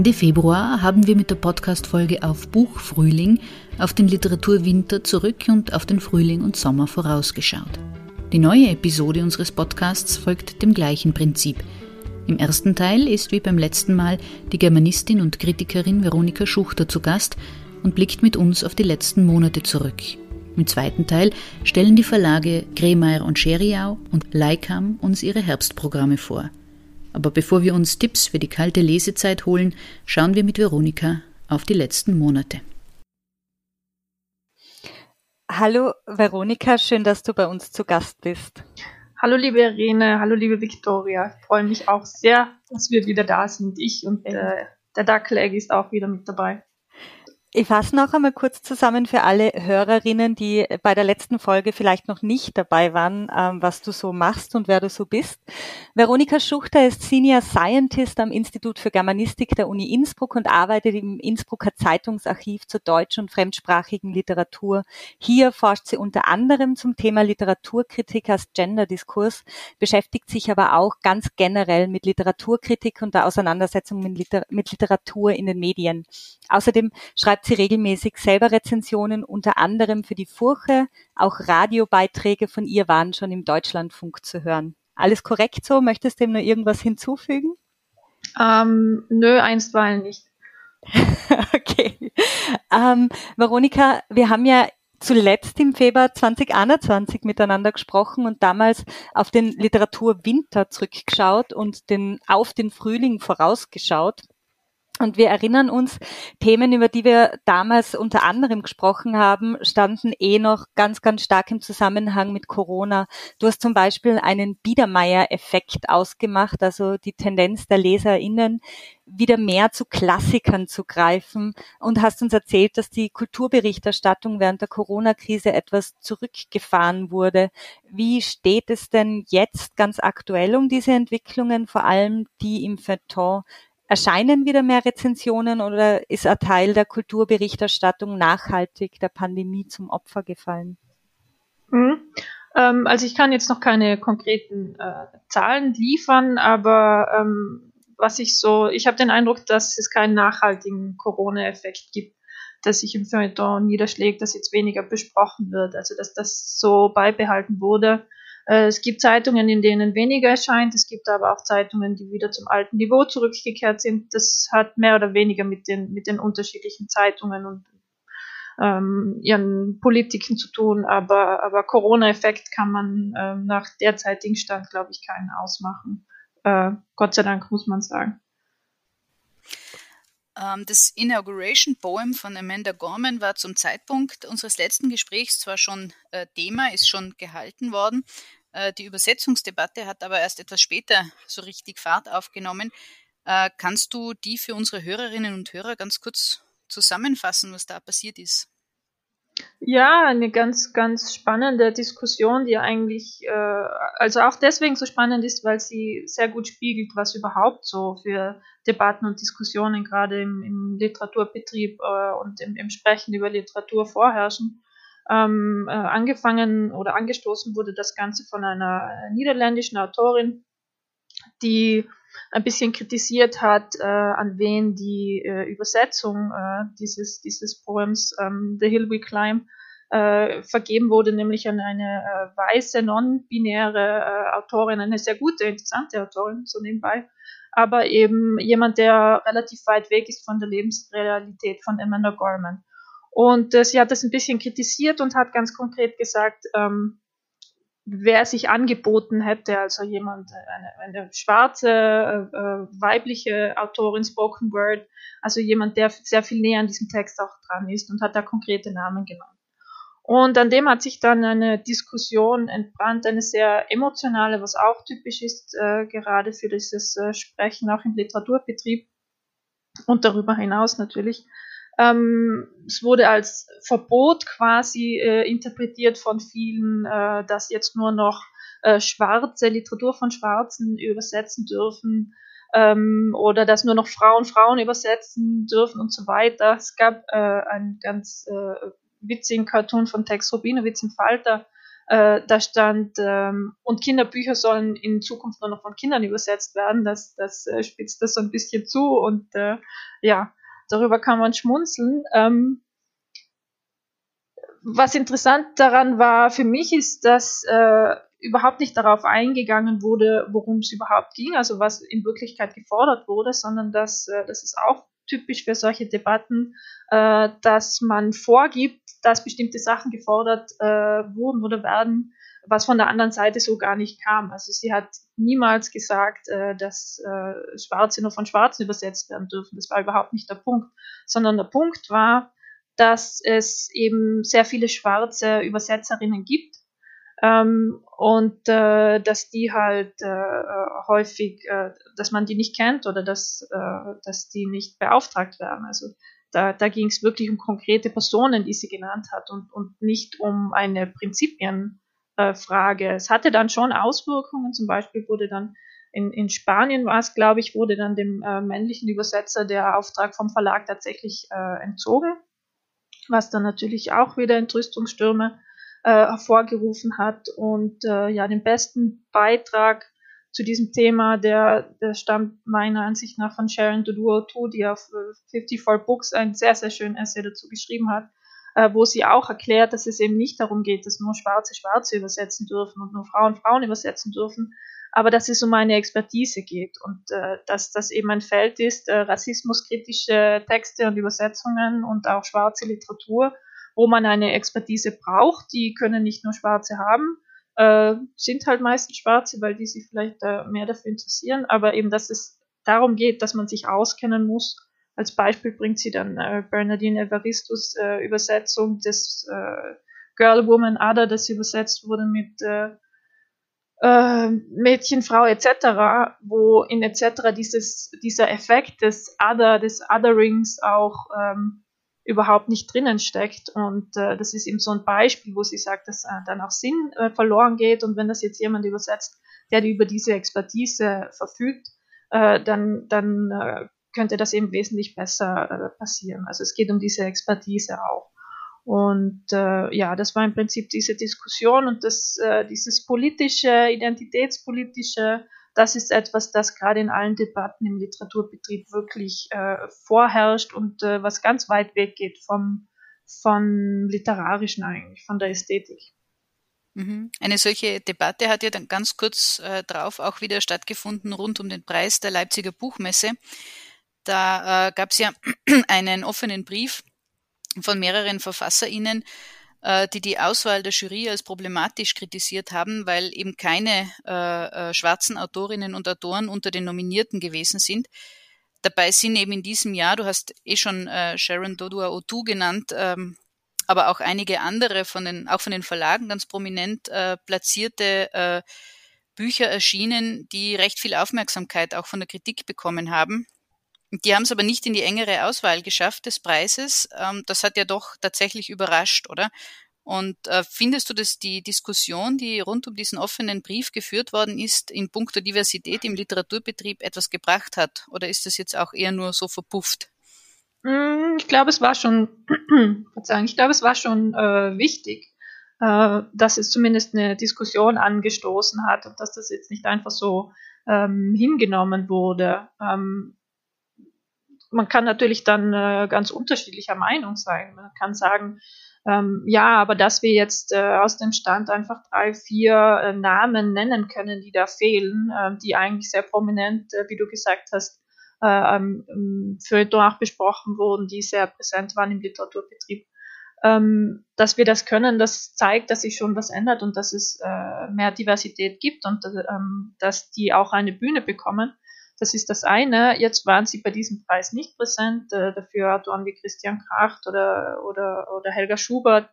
Ende Februar haben wir mit der Podcast-Folge auf Buchfrühling auf den Literaturwinter zurück und auf den Frühling und Sommer vorausgeschaut. Die neue Episode unseres Podcasts folgt dem gleichen Prinzip. Im ersten Teil ist wie beim letzten Mal die Germanistin und Kritikerin Veronika Schuchter zu Gast und blickt mit uns auf die letzten Monate zurück. Im zweiten Teil stellen die Verlage Kremeyer und Scheriau und Leikam uns ihre Herbstprogramme vor. Aber bevor wir uns Tipps für die kalte Lesezeit holen, schauen wir mit Veronika auf die letzten Monate. Hallo Veronika, schön, dass du bei uns zu Gast bist. Hallo liebe Irene, hallo liebe Viktoria. Ich freue mich auch sehr, dass wir wieder da sind. Ich und äh, der Dackelegg ist auch wieder mit dabei. Ich fasse noch einmal kurz zusammen für alle Hörerinnen, die bei der letzten Folge vielleicht noch nicht dabei waren, ähm, was du so machst und wer du so bist. Veronika Schuchter ist Senior Scientist am Institut für Germanistik der Uni Innsbruck und arbeitet im Innsbrucker Zeitungsarchiv zur deutschen und fremdsprachigen Literatur. Hier forscht sie unter anderem zum Thema Literaturkritik als Genderdiskurs, beschäftigt sich aber auch ganz generell mit Literaturkritik und der Auseinandersetzung mit Literatur in den Medien. Außerdem schreibt schreibt sie regelmäßig selber Rezensionen, unter anderem für die Furche. Auch Radiobeiträge von ihr waren schon im Deutschlandfunk zu hören. Alles korrekt so? Möchtest du dem nur irgendwas hinzufügen? Ähm, nö, einstweilen nicht. okay. Ähm, Veronika, wir haben ja zuletzt im Februar 2021 miteinander gesprochen und damals auf den Literaturwinter zurückgeschaut und den, auf den Frühling vorausgeschaut. Und wir erinnern uns, Themen, über die wir damals unter anderem gesprochen haben, standen eh noch ganz, ganz stark im Zusammenhang mit Corona. Du hast zum Beispiel einen Biedermeier-Effekt ausgemacht, also die Tendenz der LeserInnen, wieder mehr zu Klassikern zu greifen und hast uns erzählt, dass die Kulturberichterstattung während der Corona-Krise etwas zurückgefahren wurde. Wie steht es denn jetzt ganz aktuell um diese Entwicklungen, vor allem die im Feuilleton Erscheinen wieder mehr Rezensionen oder ist ein Teil der Kulturberichterstattung nachhaltig der Pandemie zum Opfer gefallen? Mhm. Ähm, also ich kann jetzt noch keine konkreten äh, Zahlen liefern, aber ähm, was ich so, ich habe den Eindruck, dass es keinen nachhaltigen Corona-Effekt gibt, dass sich im Feuilleton niederschlägt, dass jetzt weniger besprochen wird, also dass das so beibehalten wurde es gibt Zeitungen, in denen weniger erscheint. Es gibt aber auch Zeitungen, die wieder zum alten Niveau zurückgekehrt sind. Das hat mehr oder weniger mit den, mit den unterschiedlichen Zeitungen und ähm, ihren Politiken zu tun. Aber, aber Corona-Effekt kann man ähm, nach derzeitigem Stand, glaube ich, keinen ausmachen. Äh, Gott sei Dank, muss man sagen. Ähm, das Inauguration Poem von Amanda Gorman war zum Zeitpunkt unseres letzten Gesprächs zwar schon äh, Thema, ist schon gehalten worden, äh, die Übersetzungsdebatte hat aber erst etwas später so richtig Fahrt aufgenommen. Äh, kannst du die für unsere Hörerinnen und Hörer ganz kurz zusammenfassen, was da passiert ist? Ja, eine ganz, ganz spannende Diskussion, die eigentlich, äh, also auch deswegen so spannend ist, weil sie sehr gut spiegelt, was überhaupt so für Debatten und Diskussionen gerade im, im Literaturbetrieb äh, und im, im Sprechen über Literatur vorherrschen. Ähm, äh, angefangen oder angestoßen wurde das Ganze von einer niederländischen Autorin, die ein bisschen kritisiert hat, äh, an wen die äh, Übersetzung äh, dieses, dieses Poems ähm, The Hill We Climb äh, vergeben wurde, nämlich an eine äh, weiße, non-binäre äh, Autorin, eine sehr gute, interessante Autorin, so nebenbei, aber eben jemand, der relativ weit weg ist von der Lebensrealität von Amanda Gorman. Und äh, sie hat das ein bisschen kritisiert und hat ganz konkret gesagt, ähm, wer sich angeboten hätte, also jemand, eine, eine schwarze, äh, äh, weibliche Autorin Spoken Word, also jemand, der sehr viel näher an diesem Text auch dran ist und hat da konkrete Namen genannt. Und an dem hat sich dann eine Diskussion entbrannt, eine sehr emotionale, was auch typisch ist, äh, gerade für dieses äh, Sprechen auch im Literaturbetrieb und darüber hinaus natürlich. Ähm, es wurde als Verbot quasi äh, interpretiert von vielen, äh, dass jetzt nur noch äh, Schwarze, Literatur von Schwarzen übersetzen dürfen ähm, oder dass nur noch Frauen Frauen übersetzen dürfen und so weiter. Es gab äh, einen ganz äh, witzigen Cartoon von Tex Rubinowitz im Falter, Äh, da stand, ähm, und Kinderbücher sollen in Zukunft nur noch von Kindern übersetzt werden. Das, das äh, spitzt das so ein bisschen zu und äh, ja, darüber kann man schmunzeln. Ähm, was interessant daran war für mich ist, dass äh, überhaupt nicht darauf eingegangen wurde, worum es überhaupt ging, also was in Wirklichkeit gefordert wurde, sondern dass äh, das ist auch typisch für solche Debatten, äh, dass man vorgibt, dass bestimmte Sachen gefordert äh, wurden oder werden, was von der anderen Seite so gar nicht kam. Also sie hat niemals gesagt, äh, dass äh, Schwarze nur von Schwarzen übersetzt werden dürfen. Das war überhaupt nicht der Punkt, sondern der Punkt war, dass es eben sehr viele schwarze Übersetzerinnen gibt ähm, und äh, dass die halt äh, häufig, äh, dass man die nicht kennt oder dass, äh, dass die nicht beauftragt werden. Also da, da ging es wirklich um konkrete Personen, die sie genannt hat und, und nicht um eine Prinzipienfrage. Äh, es hatte dann schon Auswirkungen, zum Beispiel wurde dann in, in Spanien war es, glaube ich, wurde dann dem äh, männlichen Übersetzer der Auftrag vom Verlag tatsächlich äh, entzogen, was dann natürlich auch wieder Entrüstungsstürme äh, hervorgerufen hat. Und äh, ja, den besten Beitrag zu diesem Thema, der, der stammt meiner Ansicht nach von Sharon Doduo-Tu, die auf 54 äh, Books ein sehr, sehr schönen Essay dazu geschrieben hat, äh, wo sie auch erklärt, dass es eben nicht darum geht, dass nur Schwarze Schwarze übersetzen dürfen und nur Frauen Frauen übersetzen dürfen, aber dass es um eine Expertise geht und äh, dass das eben ein Feld ist, äh, rassismuskritische Texte und Übersetzungen und auch schwarze Literatur wo man eine Expertise braucht. Die können nicht nur Schwarze haben, äh, sind halt meistens Schwarze, weil die sich vielleicht äh, mehr dafür interessieren, aber eben, dass es darum geht, dass man sich auskennen muss. Als Beispiel bringt sie dann äh, Bernardine Evaristus äh, Übersetzung des äh, Girl, Woman, Other, das übersetzt wurde mit äh, äh, Mädchen, Frau etc., wo in etc. Dieses, dieser Effekt des Other, des Otherings auch ähm, überhaupt nicht drinnen steckt. Und äh, das ist eben so ein Beispiel, wo sie sagt, dass äh, dann auch Sinn äh, verloren geht. Und wenn das jetzt jemand übersetzt, der über diese Expertise verfügt, äh, dann, dann äh, könnte das eben wesentlich besser äh, passieren. Also es geht um diese Expertise auch. Und äh, ja, das war im Prinzip diese Diskussion und das, äh, dieses politische, identitätspolitische das ist etwas, das gerade in allen Debatten im Literaturbetrieb wirklich äh, vorherrscht und äh, was ganz weit weg geht vom, von literarischen eigentlich, von der Ästhetik. Mhm. Eine solche Debatte hat ja dann ganz kurz äh, drauf auch wieder stattgefunden rund um den Preis der Leipziger Buchmesse. Da äh, gab es ja einen offenen Brief von mehreren VerfasserInnen, äh, die die Auswahl der Jury als problematisch kritisiert haben, weil eben keine äh, äh, schwarzen Autorinnen und Autoren unter den Nominierten gewesen sind. Dabei sind eben in diesem Jahr, du hast eh schon äh, Sharon Dodua Otu genannt, ähm, aber auch einige andere von den, auch von den Verlagen ganz prominent äh, platzierte äh, Bücher erschienen, die recht viel Aufmerksamkeit auch von der Kritik bekommen haben. Die haben es aber nicht in die engere Auswahl geschafft des Preises. Ähm, das hat ja doch tatsächlich überrascht, oder? Und äh, findest du, dass die Diskussion, die rund um diesen offenen Brief geführt worden ist, in puncto Diversität im Literaturbetrieb etwas gebracht hat? Oder ist das jetzt auch eher nur so verpufft? Mm, ich glaube, es war schon, ich glaube, es war schon äh, wichtig, äh, dass es zumindest eine Diskussion angestoßen hat und dass das jetzt nicht einfach so ähm, hingenommen wurde. Ähm, man kann natürlich dann äh, ganz unterschiedlicher Meinung sein. Man kann sagen, ähm, ja, aber dass wir jetzt äh, aus dem Stand einfach drei, vier äh, Namen nennen können, die da fehlen, äh, die eigentlich sehr prominent, äh, wie du gesagt hast, äh, ähm, für auch besprochen wurden, die sehr präsent waren im Literaturbetrieb. Ähm, dass wir das können, das zeigt, dass sich schon was ändert und dass es äh, mehr Diversität gibt und ähm, dass die auch eine Bühne bekommen. Das ist das eine. Jetzt waren sie bei diesem Preis nicht präsent. Äh, dafür Autoren wie Christian Kracht oder, oder, oder Helga Schubert,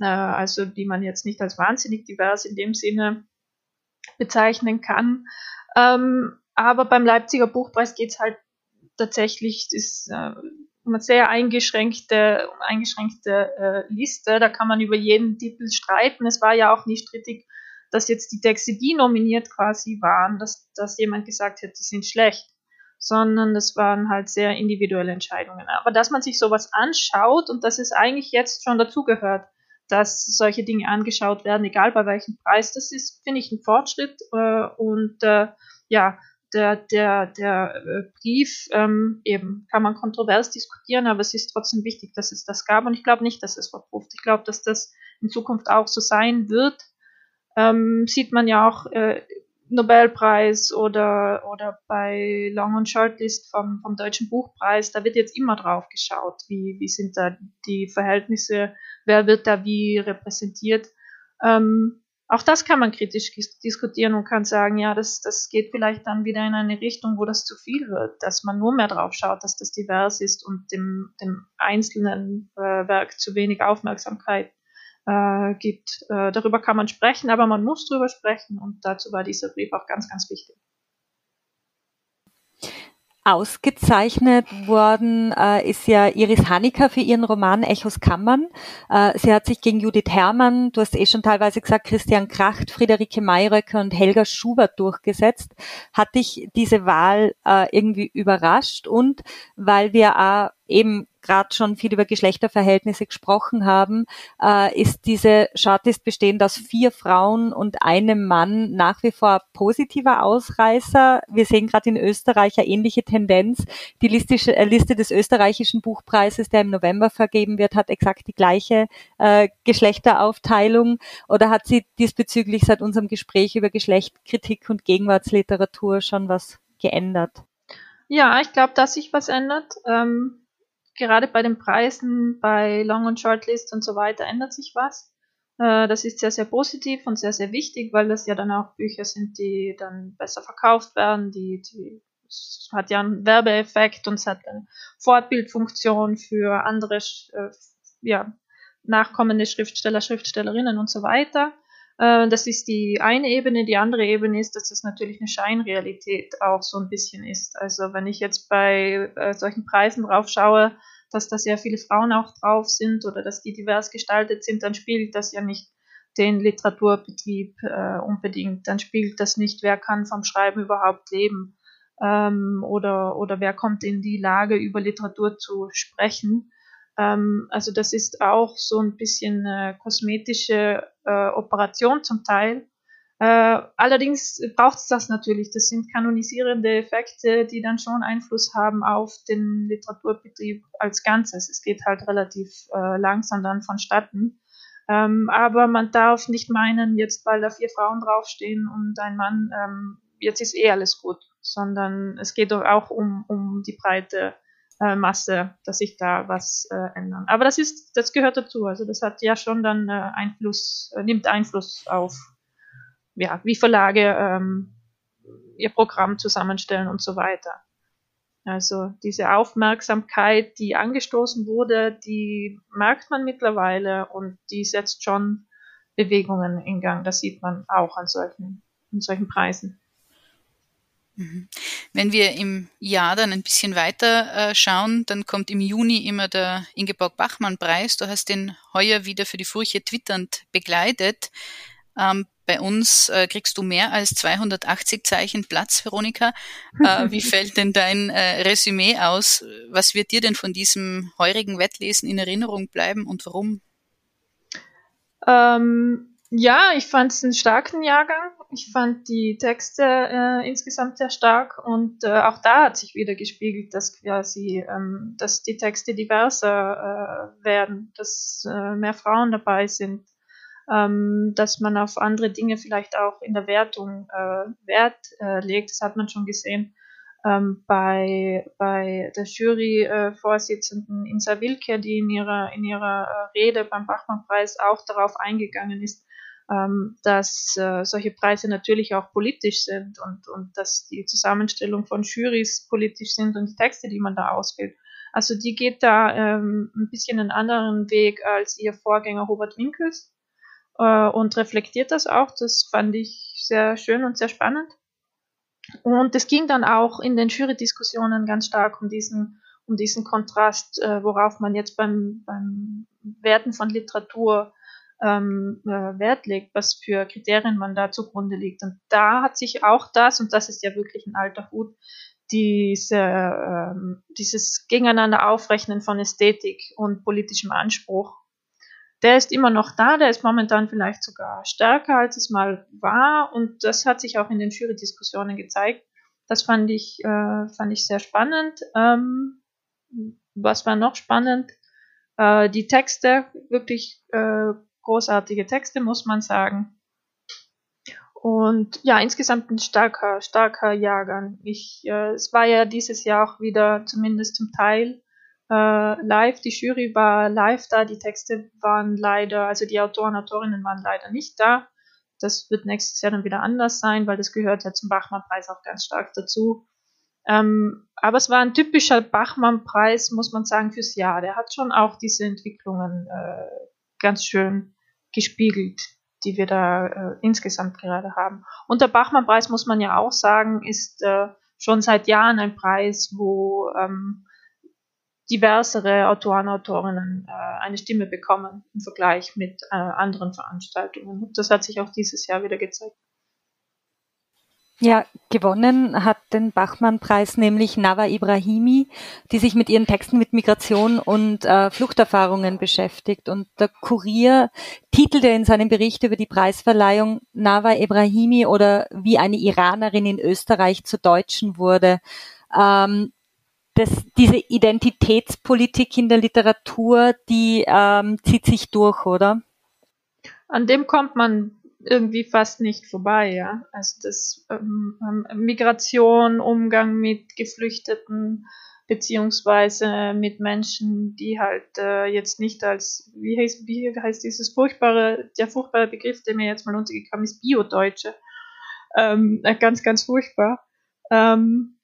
äh, also die man jetzt nicht als wahnsinnig divers in dem Sinne bezeichnen kann. Ähm, aber beim Leipziger Buchpreis geht es halt tatsächlich, ist äh, eine sehr eingeschränkte, eingeschränkte äh, Liste. Da kann man über jeden Titel streiten. Es war ja auch nicht strittig, dass jetzt die Texte, die nominiert quasi waren, dass, dass jemand gesagt hat, die sind schlecht, sondern das waren halt sehr individuelle Entscheidungen. Aber dass man sich sowas anschaut und dass es eigentlich jetzt schon dazugehört, dass solche Dinge angeschaut werden, egal bei welchem Preis. Das ist, finde ich, ein Fortschritt. Äh, und äh, ja, der, der, der äh, Brief ähm, eben kann man kontrovers diskutieren, aber es ist trotzdem wichtig, dass es das gab. Und ich glaube nicht, dass es verpufft. Ich glaube, dass das in Zukunft auch so sein wird. Ähm, sieht man ja auch äh, Nobelpreis oder, oder bei Long- und Shortlist vom, vom Deutschen Buchpreis, da wird jetzt immer drauf geschaut, wie, wie sind da die Verhältnisse, wer wird da wie repräsentiert. Ähm, auch das kann man kritisch diskutieren und kann sagen, ja, das, das geht vielleicht dann wieder in eine Richtung, wo das zu viel wird, dass man nur mehr drauf schaut, dass das divers ist und dem, dem einzelnen äh, Werk zu wenig Aufmerksamkeit äh, gibt. Äh, darüber kann man sprechen, aber man muss darüber sprechen und dazu war dieser Brief auch ganz, ganz wichtig. Ausgezeichnet worden äh, ist ja Iris Hanecker für ihren Roman Echos Kammern. Äh, sie hat sich gegen Judith Herrmann, du hast eh schon teilweise gesagt, Christian Kracht, Friederike Mayröcker und Helga Schubert durchgesetzt. Hat dich diese Wahl äh, irgendwie überrascht und weil wir auch eben gerade schon viel über Geschlechterverhältnisse gesprochen haben, äh, ist diese Shortlist bestehend aus vier Frauen und einem Mann nach wie vor positiver Ausreißer. Wir sehen gerade in Österreich eine ähnliche Tendenz. Die Liste, äh, Liste des österreichischen Buchpreises, der im November vergeben wird, hat exakt die gleiche äh, Geschlechteraufteilung. Oder hat sie diesbezüglich seit unserem Gespräch über Geschlechtkritik und Gegenwartsliteratur schon was geändert? Ja, ich glaube, dass sich was ändert. Ähm gerade bei den Preisen, bei Long- und Shortlist und so weiter ändert sich was. Äh, das ist sehr, sehr positiv und sehr, sehr wichtig, weil das ja dann auch Bücher sind, die dann besser verkauft werden, die, die es hat ja einen Werbeeffekt und es hat eine Fortbildfunktion für andere äh, ja, nachkommende Schriftsteller, Schriftstellerinnen und so weiter. Äh, das ist die eine Ebene. Die andere Ebene ist, dass das natürlich eine Scheinrealität auch so ein bisschen ist. Also wenn ich jetzt bei äh, solchen Preisen drauf schaue, dass da sehr viele Frauen auch drauf sind oder dass die divers gestaltet sind, dann spiegelt das ja nicht den Literaturbetrieb äh, unbedingt. Dann spiegelt das nicht, wer kann vom Schreiben überhaupt leben ähm, oder, oder wer kommt in die Lage, über Literatur zu sprechen. Ähm, also das ist auch so ein bisschen äh, kosmetische äh, Operation zum Teil. Äh, allerdings braucht es das natürlich. Das sind kanonisierende Effekte, die dann schon Einfluss haben auf den Literaturbetrieb als Ganzes. Es geht halt relativ äh, langsam dann vonstatten. Ähm, aber man darf nicht meinen, jetzt weil da vier Frauen draufstehen und ein Mann, ähm, jetzt ist eh alles gut, sondern es geht doch auch um, um die breite äh, Masse, dass sich da was äh, ändern. Aber das ist, das gehört dazu. Also das hat ja schon dann äh, Einfluss, äh, nimmt Einfluss auf, ja, wie Verlage ähm, ihr Programm zusammenstellen und so weiter. Also diese Aufmerksamkeit, die angestoßen wurde, die merkt man mittlerweile und die setzt schon Bewegungen in Gang. Das sieht man auch an solchen, an solchen Preisen. Mhm. Wenn wir im Jahr dann ein bisschen weiter äh, schauen, dann kommt im Juni immer der Ingeborg-Bachmann-Preis. Du hast den heuer wieder für die Furche twitternd begleitet. Ähm, bei uns äh, kriegst du mehr als 280 Zeichen Platz, Veronika. Äh, wie fällt denn dein Resümee aus? Was wird dir denn von diesem heurigen Wettlesen in Erinnerung bleiben und warum? Ähm, ja, ich fand es einen starken Jahrgang. Ich fand die Texte äh, insgesamt sehr stark und äh, auch da hat sich wieder gespiegelt, dass quasi, ähm, dass die Texte diverser äh, werden, dass äh, mehr Frauen dabei sind, ähm, dass man auf andere Dinge vielleicht auch in der Wertung äh, Wert äh, legt. Das hat man schon gesehen ähm, bei, bei der Jury-Vorsitzenden Insa Wilke, die in ihrer, in ihrer Rede beim Bachmann-Preis auch darauf eingegangen ist, ähm, dass äh, solche Preise natürlich auch politisch sind und, und dass die Zusammenstellung von Jurys politisch sind und die Texte, die man da auswählt. Also die geht da ähm, ein bisschen einen anderen Weg als ihr Vorgänger Robert Winkels äh, und reflektiert das auch. Das fand ich sehr schön und sehr spannend. Und es ging dann auch in den Jury-Diskussionen ganz stark um diesen, um diesen Kontrast, äh, worauf man jetzt beim, beim Werten von Literatur ähm, äh, Wert legt, was für Kriterien man da zugrunde liegt. Und da hat sich auch das, und das ist ja wirklich ein alter Hut, diese, ähm, dieses Gegeneinander aufrechnen von Ästhetik und politischem Anspruch, der ist immer noch da, der ist momentan vielleicht sogar stärker, als es mal war. Und das hat sich auch in den Jury-Diskussionen gezeigt. Das fand ich, äh, fand ich sehr spannend. Ähm, was war noch spannend? Äh, die Texte, wirklich äh, großartige Texte, muss man sagen. Und ja, insgesamt ein starker, starker Jahrgang. Ich, äh, es war ja dieses Jahr auch wieder zumindest zum Teil äh, live. Die Jury war live da, die Texte waren leider, also die Autoren, Autorinnen waren leider nicht da. Das wird nächstes Jahr dann wieder anders sein, weil das gehört ja zum Bachmann-Preis auch ganz stark dazu. Ähm, aber es war ein typischer Bachmann-Preis, muss man sagen, fürs Jahr. Der hat schon auch diese Entwicklungen äh, ganz schön gespiegelt, die wir da äh, insgesamt gerade haben. Und der Bachmann-Preis, muss man ja auch sagen, ist äh, schon seit Jahren ein Preis, wo ähm, diversere Autoren, Autorinnen äh, eine Stimme bekommen im Vergleich mit äh, anderen Veranstaltungen. Und das hat sich auch dieses Jahr wieder gezeigt. Ja, gewonnen hat den Bachmann-Preis nämlich Nava Ibrahimi, die sich mit ihren Texten mit Migration und äh, Fluchterfahrungen beschäftigt. Und der Kurier titelte in seinem Bericht über die Preisverleihung Nava Ibrahimi oder wie eine Iranerin in Österreich zu Deutschen wurde. Ähm, das, diese Identitätspolitik in der Literatur, die ähm, zieht sich durch, oder? An dem kommt man irgendwie fast nicht vorbei, ja. Also das ähm, ähm, Migration, Umgang mit Geflüchteten, beziehungsweise mit Menschen, die halt äh, jetzt nicht als, wie heißt, wie heißt dieses furchtbare, der furchtbare Begriff, der mir jetzt mal untergekommen ist, Bio-Deutsche. Ähm, äh, ganz, ganz furchtbar. Ähm,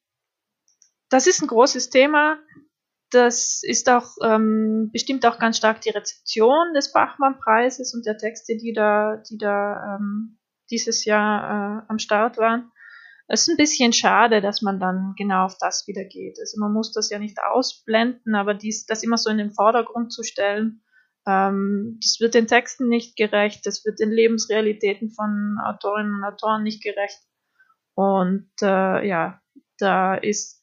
das ist ein großes Thema. Das ist auch ähm, bestimmt auch ganz stark die Rezeption des Bachmann-Preises und der Texte, die da, die da ähm, dieses Jahr äh, am Start waren. Es ist ein bisschen schade, dass man dann genau auf das wieder geht. Also man muss das ja nicht ausblenden, aber dies, das immer so in den Vordergrund zu stellen, ähm, das wird den Texten nicht gerecht, das wird den Lebensrealitäten von Autorinnen und Autoren nicht gerecht. Und äh, ja, da ist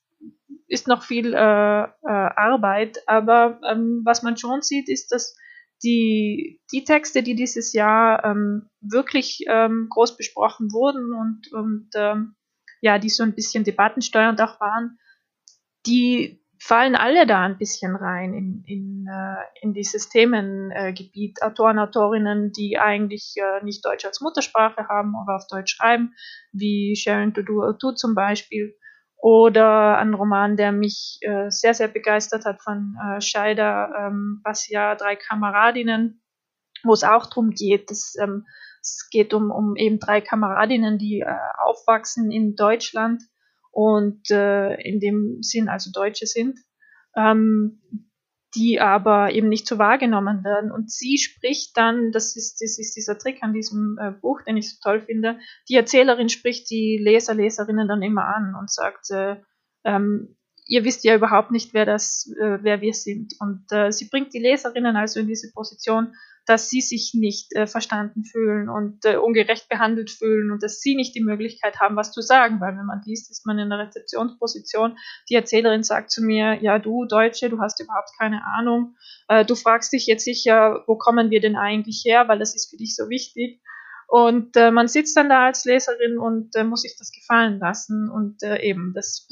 ist noch viel äh, äh, Arbeit, aber ähm, was man schon sieht, ist, dass die, die Texte, die dieses Jahr ähm, wirklich ähm, groß besprochen wurden und, und ähm, ja, die so ein bisschen debattensteuernd auch waren, die fallen alle da ein bisschen rein in, in, äh, in dieses Themengebiet. Autoren, Autorinnen, die eigentlich äh, nicht Deutsch als Muttersprache haben, aber auf Deutsch schreiben, wie Sharon Tudu zum Beispiel oder ein Roman, der mich äh, sehr, sehr begeistert hat von äh, Scheider, ähm, Basia, drei Kameradinnen, wo es auch darum geht, dass, ähm, es geht um, um eben drei Kameradinnen, die äh, aufwachsen in Deutschland und äh, in dem Sinn also Deutsche sind, ähm, die aber eben nicht so wahrgenommen werden. Und sie spricht dann, das ist, das ist dieser Trick an diesem äh, Buch, den ich so toll finde, die Erzählerin spricht die Leser, Leserinnen dann immer an und sagt, äh, ähm, ihr wisst ja überhaupt nicht, wer das, äh, wer wir sind. Und äh, sie bringt die Leserinnen also in diese Position, dass sie sich nicht äh, verstanden fühlen und äh, ungerecht behandelt fühlen und dass sie nicht die Möglichkeit haben, was zu sagen, weil wenn man liest, ist man in der Rezeptionsposition. Die Erzählerin sagt zu mir, ja, du Deutsche, du hast überhaupt keine Ahnung. Äh, du fragst dich jetzt sicher, wo kommen wir denn eigentlich her, weil das ist für dich so wichtig. Und äh, man sitzt dann da als Leserin und äh, muss sich das gefallen lassen. Und äh, eben, das,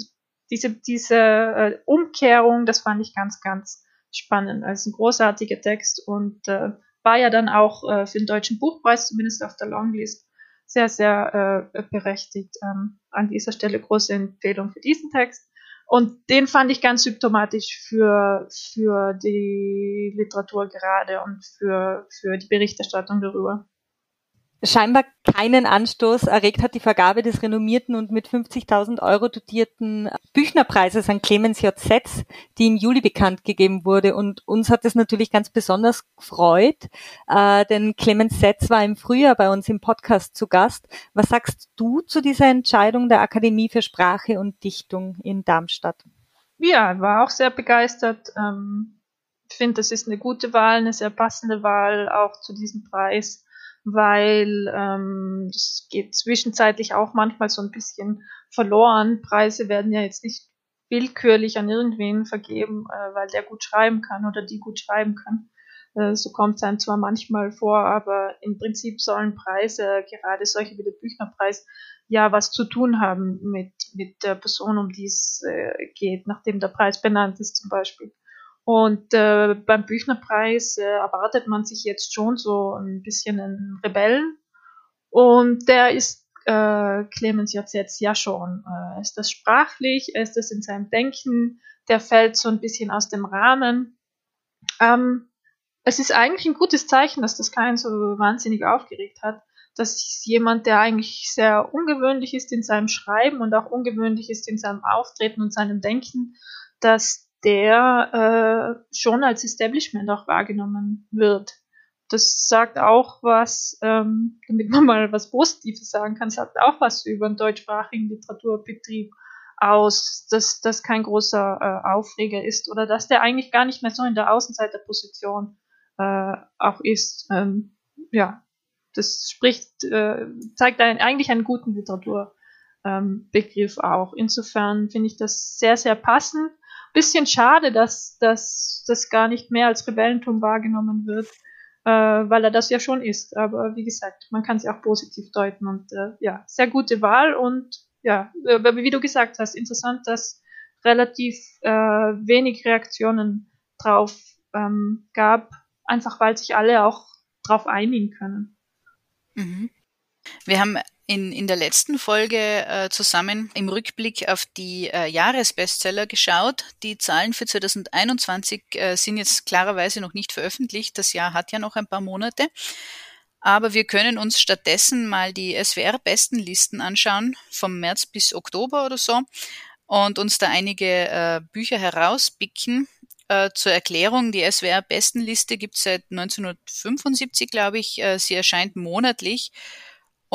diese, diese Umkehrung, das fand ich ganz, ganz spannend. Also ein großartiger Text und äh, war ja dann auch äh, für den Deutschen Buchpreis, zumindest auf der Longlist, sehr, sehr äh, berechtigt. Ähm, an dieser Stelle große Empfehlung für diesen Text. Und den fand ich ganz symptomatisch für, für die Literatur gerade und für, für die Berichterstattung darüber scheinbar keinen Anstoß erregt hat die Vergabe des renommierten und mit 50.000 Euro dotierten Büchnerpreises an Clemens J. Setz, die im Juli bekannt gegeben wurde. Und uns hat es natürlich ganz besonders gefreut, äh, denn Clemens Setz war im Frühjahr bei uns im Podcast zu Gast. Was sagst du zu dieser Entscheidung der Akademie für Sprache und Dichtung in Darmstadt? Ja, war auch sehr begeistert. Ähm, ich finde, das ist eine gute Wahl, eine sehr passende Wahl auch zu diesem Preis weil ähm, das geht zwischenzeitlich auch manchmal so ein bisschen verloren. Preise werden ja jetzt nicht willkürlich an irgendwen vergeben, äh, weil der gut schreiben kann oder die gut schreiben kann, Äh, so kommt es einem zwar manchmal vor, aber im Prinzip sollen Preise, gerade solche wie der Büchnerpreis, ja was zu tun haben mit, mit der Person, um die es äh, geht, nachdem der Preis benannt ist zum Beispiel. Und äh, beim Büchnerpreis äh, erwartet man sich jetzt schon so ein bisschen einen Rebellen. Und der ist äh, Clemens jetzt ja schon. Äh, ist das sprachlich? Ist das in seinem Denken? Der fällt so ein bisschen aus dem Rahmen. Ähm, es ist eigentlich ein gutes Zeichen, dass das keinen so wahnsinnig aufgeregt hat, dass jemand, der eigentlich sehr ungewöhnlich ist in seinem Schreiben und auch ungewöhnlich ist in seinem Auftreten und seinem Denken, dass der äh, schon als Establishment auch wahrgenommen wird. Das sagt auch was, ähm, damit man mal was Positives sagen kann, sagt auch was über den deutschsprachigen Literaturbetrieb aus, dass das kein großer äh, Aufreger ist oder dass der eigentlich gar nicht mehr so in der Außenseiterposition äh, auch ist. Ähm, ja, das spricht, äh, zeigt ein, eigentlich einen guten Literaturbegriff ähm, auch. Insofern finde ich das sehr, sehr passend. Bisschen schade, dass, dass das gar nicht mehr als Rebellentum wahrgenommen wird, äh, weil er das ja schon ist. Aber wie gesagt, man kann es ja auch positiv deuten und äh, ja, sehr gute Wahl und ja, äh, wie du gesagt hast, interessant, dass relativ äh, wenig Reaktionen drauf ähm, gab, einfach weil sich alle auch drauf einigen können. Mhm. Wir haben in, in der letzten Folge äh, zusammen im Rückblick auf die äh, Jahresbestseller geschaut. Die Zahlen für 2021 äh, sind jetzt klarerweise noch nicht veröffentlicht. Das Jahr hat ja noch ein paar Monate. Aber wir können uns stattdessen mal die SWR-Bestenlisten anschauen, vom März bis Oktober oder so, und uns da einige äh, Bücher herauspicken, äh, zur Erklärung, die SWR-Bestenliste gibt es seit 1975, glaube ich. Äh, sie erscheint monatlich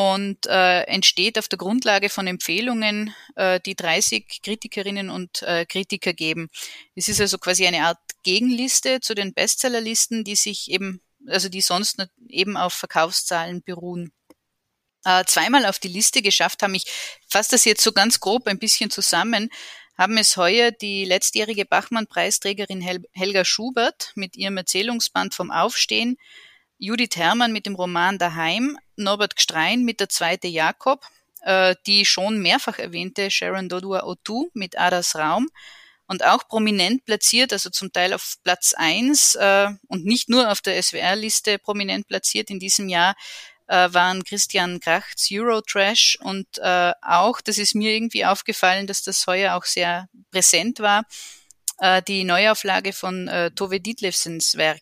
und äh, entsteht auf der Grundlage von Empfehlungen, äh, die 30 Kritikerinnen und äh, Kritiker geben. Es ist also quasi eine Art Gegenliste zu den Bestsellerlisten, die sich eben, also die sonst eben auf Verkaufszahlen beruhen. Äh, zweimal auf die Liste geschafft haben. Ich fasse das jetzt so ganz grob ein bisschen zusammen haben es heuer die letztjährige Bachmann-Preisträgerin Hel Helga Schubert mit ihrem Erzählungsband vom Aufstehen, Judith Herrmann mit dem Roman Daheim, Norbert Gstrein mit Der zweite Jakob, äh, die schon mehrfach erwähnte Sharon Dodua Otu mit Adas Raum und auch prominent platziert, also zum Teil auf Platz eins äh, und nicht nur auf der SWR-Liste prominent platziert in diesem Jahr, äh, waren Christian Krachts Eurotrash und äh, auch, das ist mir irgendwie aufgefallen, dass das heuer auch sehr präsent war, äh, die Neuauflage von äh, Tove Dietlefsens Werk.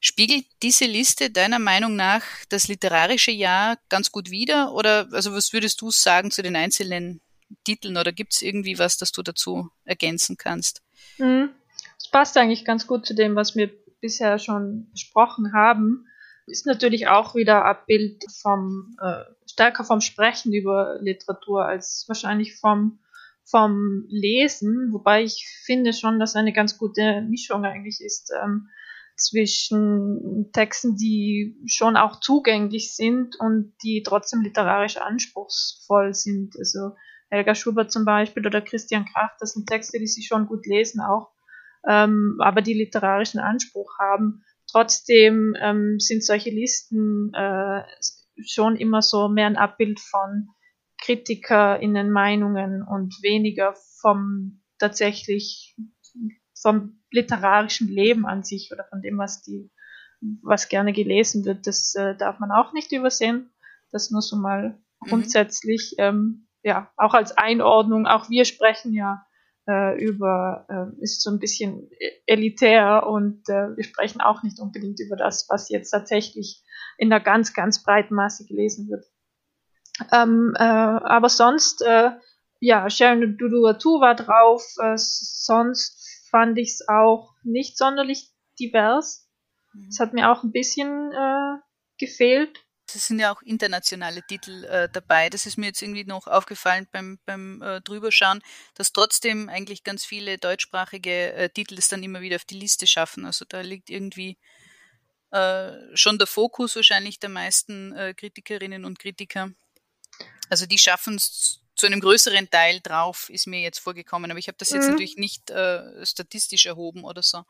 Spiegelt diese Liste deiner Meinung nach das literarische Jahr ganz gut wider? Oder also was würdest du sagen zu den einzelnen Titeln oder gibt es irgendwie was, das du dazu ergänzen kannst? Mhm. Das passt eigentlich ganz gut zu dem, was wir bisher schon besprochen haben ist natürlich auch wieder Abbild vom äh, stärker vom Sprechen über Literatur als wahrscheinlich vom vom Lesen, wobei ich finde schon, dass eine ganz gute Mischung eigentlich ist ähm, zwischen Texten, die schon auch zugänglich sind und die trotzdem literarisch anspruchsvoll sind. Also Helga Schubert zum Beispiel oder Christian Kracht, das sind Texte, die sie schon gut lesen auch, ähm, aber die literarischen Anspruch haben. Trotzdem ähm, sind solche Listen äh, schon immer so mehr ein Abbild von KritikerInnen Meinungen und weniger vom tatsächlich vom literarischen Leben an sich oder von dem, was die, was gerne gelesen wird. Das äh, darf man auch nicht übersehen. Das nur so mal mhm. grundsätzlich, ähm, ja, auch als Einordnung. Auch wir sprechen ja äh, über, äh, ist so ein bisschen elitär und äh, wir sprechen auch nicht unbedingt über das, was jetzt tatsächlich in der ganz, ganz breiten Masse gelesen wird. Ähm, äh, aber sonst, äh, ja, Sharon Duduatu war drauf, sonst fand ich es auch nicht sonderlich divers. Mhm. Es hat mir auch ein bisschen äh, gefehlt. Es sind ja auch internationale Titel äh, dabei. Das ist mir jetzt irgendwie noch aufgefallen beim, beim äh, Drüberschauen, dass trotzdem eigentlich ganz viele deutschsprachige äh, Titel es dann immer wieder auf die Liste schaffen. Also da liegt irgendwie äh, schon der Fokus wahrscheinlich der meisten äh, Kritikerinnen und Kritiker. Also die schaffen es zu einem größeren Teil drauf, ist mir jetzt vorgekommen. Aber ich habe das jetzt mhm. natürlich nicht äh, statistisch erhoben oder so.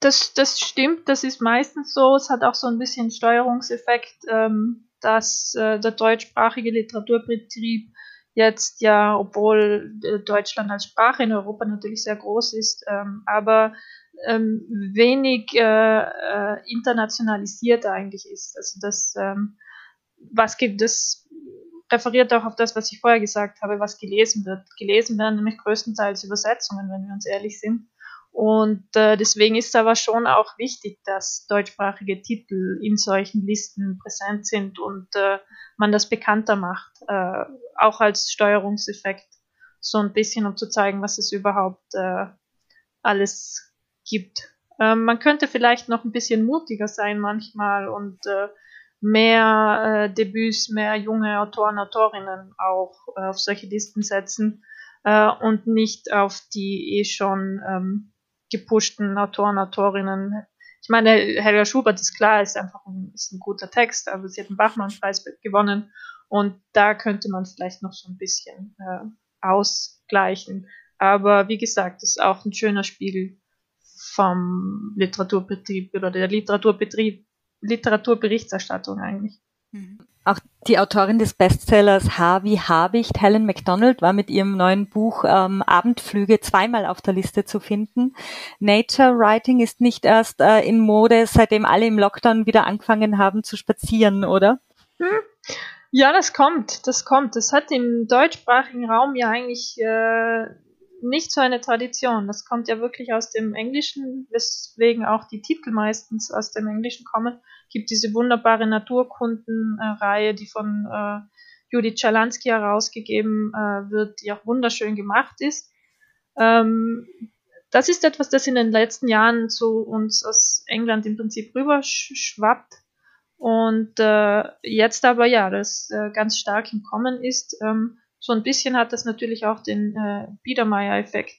Das, das stimmt, das ist meistens so. Es hat auch so ein bisschen Steuerungseffekt, ähm, dass äh, der deutschsprachige Literaturbetrieb jetzt ja, obwohl äh, Deutschland als Sprache in Europa natürlich sehr groß ist, ähm, aber ähm, wenig äh, äh, internationalisiert eigentlich ist. Also das, ähm, was gibt es, referiert auch auf das, was ich vorher gesagt habe, was gelesen wird. Gelesen werden nämlich größtenteils Übersetzungen, wenn wir uns ehrlich sind. Und äh, deswegen ist aber schon auch wichtig, dass deutschsprachige Titel in solchen Listen präsent sind und äh, man das bekannter macht, äh, auch als Steuerungseffekt, so ein bisschen, um zu zeigen, was es überhaupt äh, alles gibt. Ähm, man könnte vielleicht noch ein bisschen mutiger sein manchmal und äh, mehr äh, Debüts, mehr junge Autoren, Autorinnen auch äh, auf solche Listen setzen äh, und nicht auf die eh schon ähm, gepushten Autoren, Autorinnen. Ich meine, Helga Schubert ist klar, ist einfach ein, ist ein guter Text, aber sie hat den Bachmann-Preis gewonnen und da könnte man vielleicht noch so ein bisschen äh, ausgleichen. Aber wie gesagt, ist auch ein schöner Spiegel vom Literaturbetrieb oder der Literaturbetrieb, Literaturberichterstattung eigentlich. Mhm. Auch die Autorin des Bestsellers H wie Habicht, Helen MacDonald, war mit ihrem neuen Buch ähm, Abendflüge zweimal auf der Liste zu finden. Nature Writing ist nicht erst äh, in Mode, seitdem alle im Lockdown wieder angefangen haben zu spazieren, oder? Hm. Ja, das kommt, das kommt. Das hat im deutschsprachigen Raum ja eigentlich äh, nicht so eine Tradition. Das kommt ja wirklich aus dem Englischen, weswegen auch die Titel meistens aus dem Englischen kommen. Gibt diese wunderbare Naturkundenreihe, die von äh, Judith Czalansky herausgegeben äh, wird, die auch wunderschön gemacht ist. Ähm, das ist etwas, das in den letzten Jahren zu uns aus England im Prinzip rüberschwappt. Und äh, jetzt aber ja, das äh, ganz stark im Kommen ist. Ähm, so ein bisschen hat das natürlich auch den äh, Biedermeier-Effekt,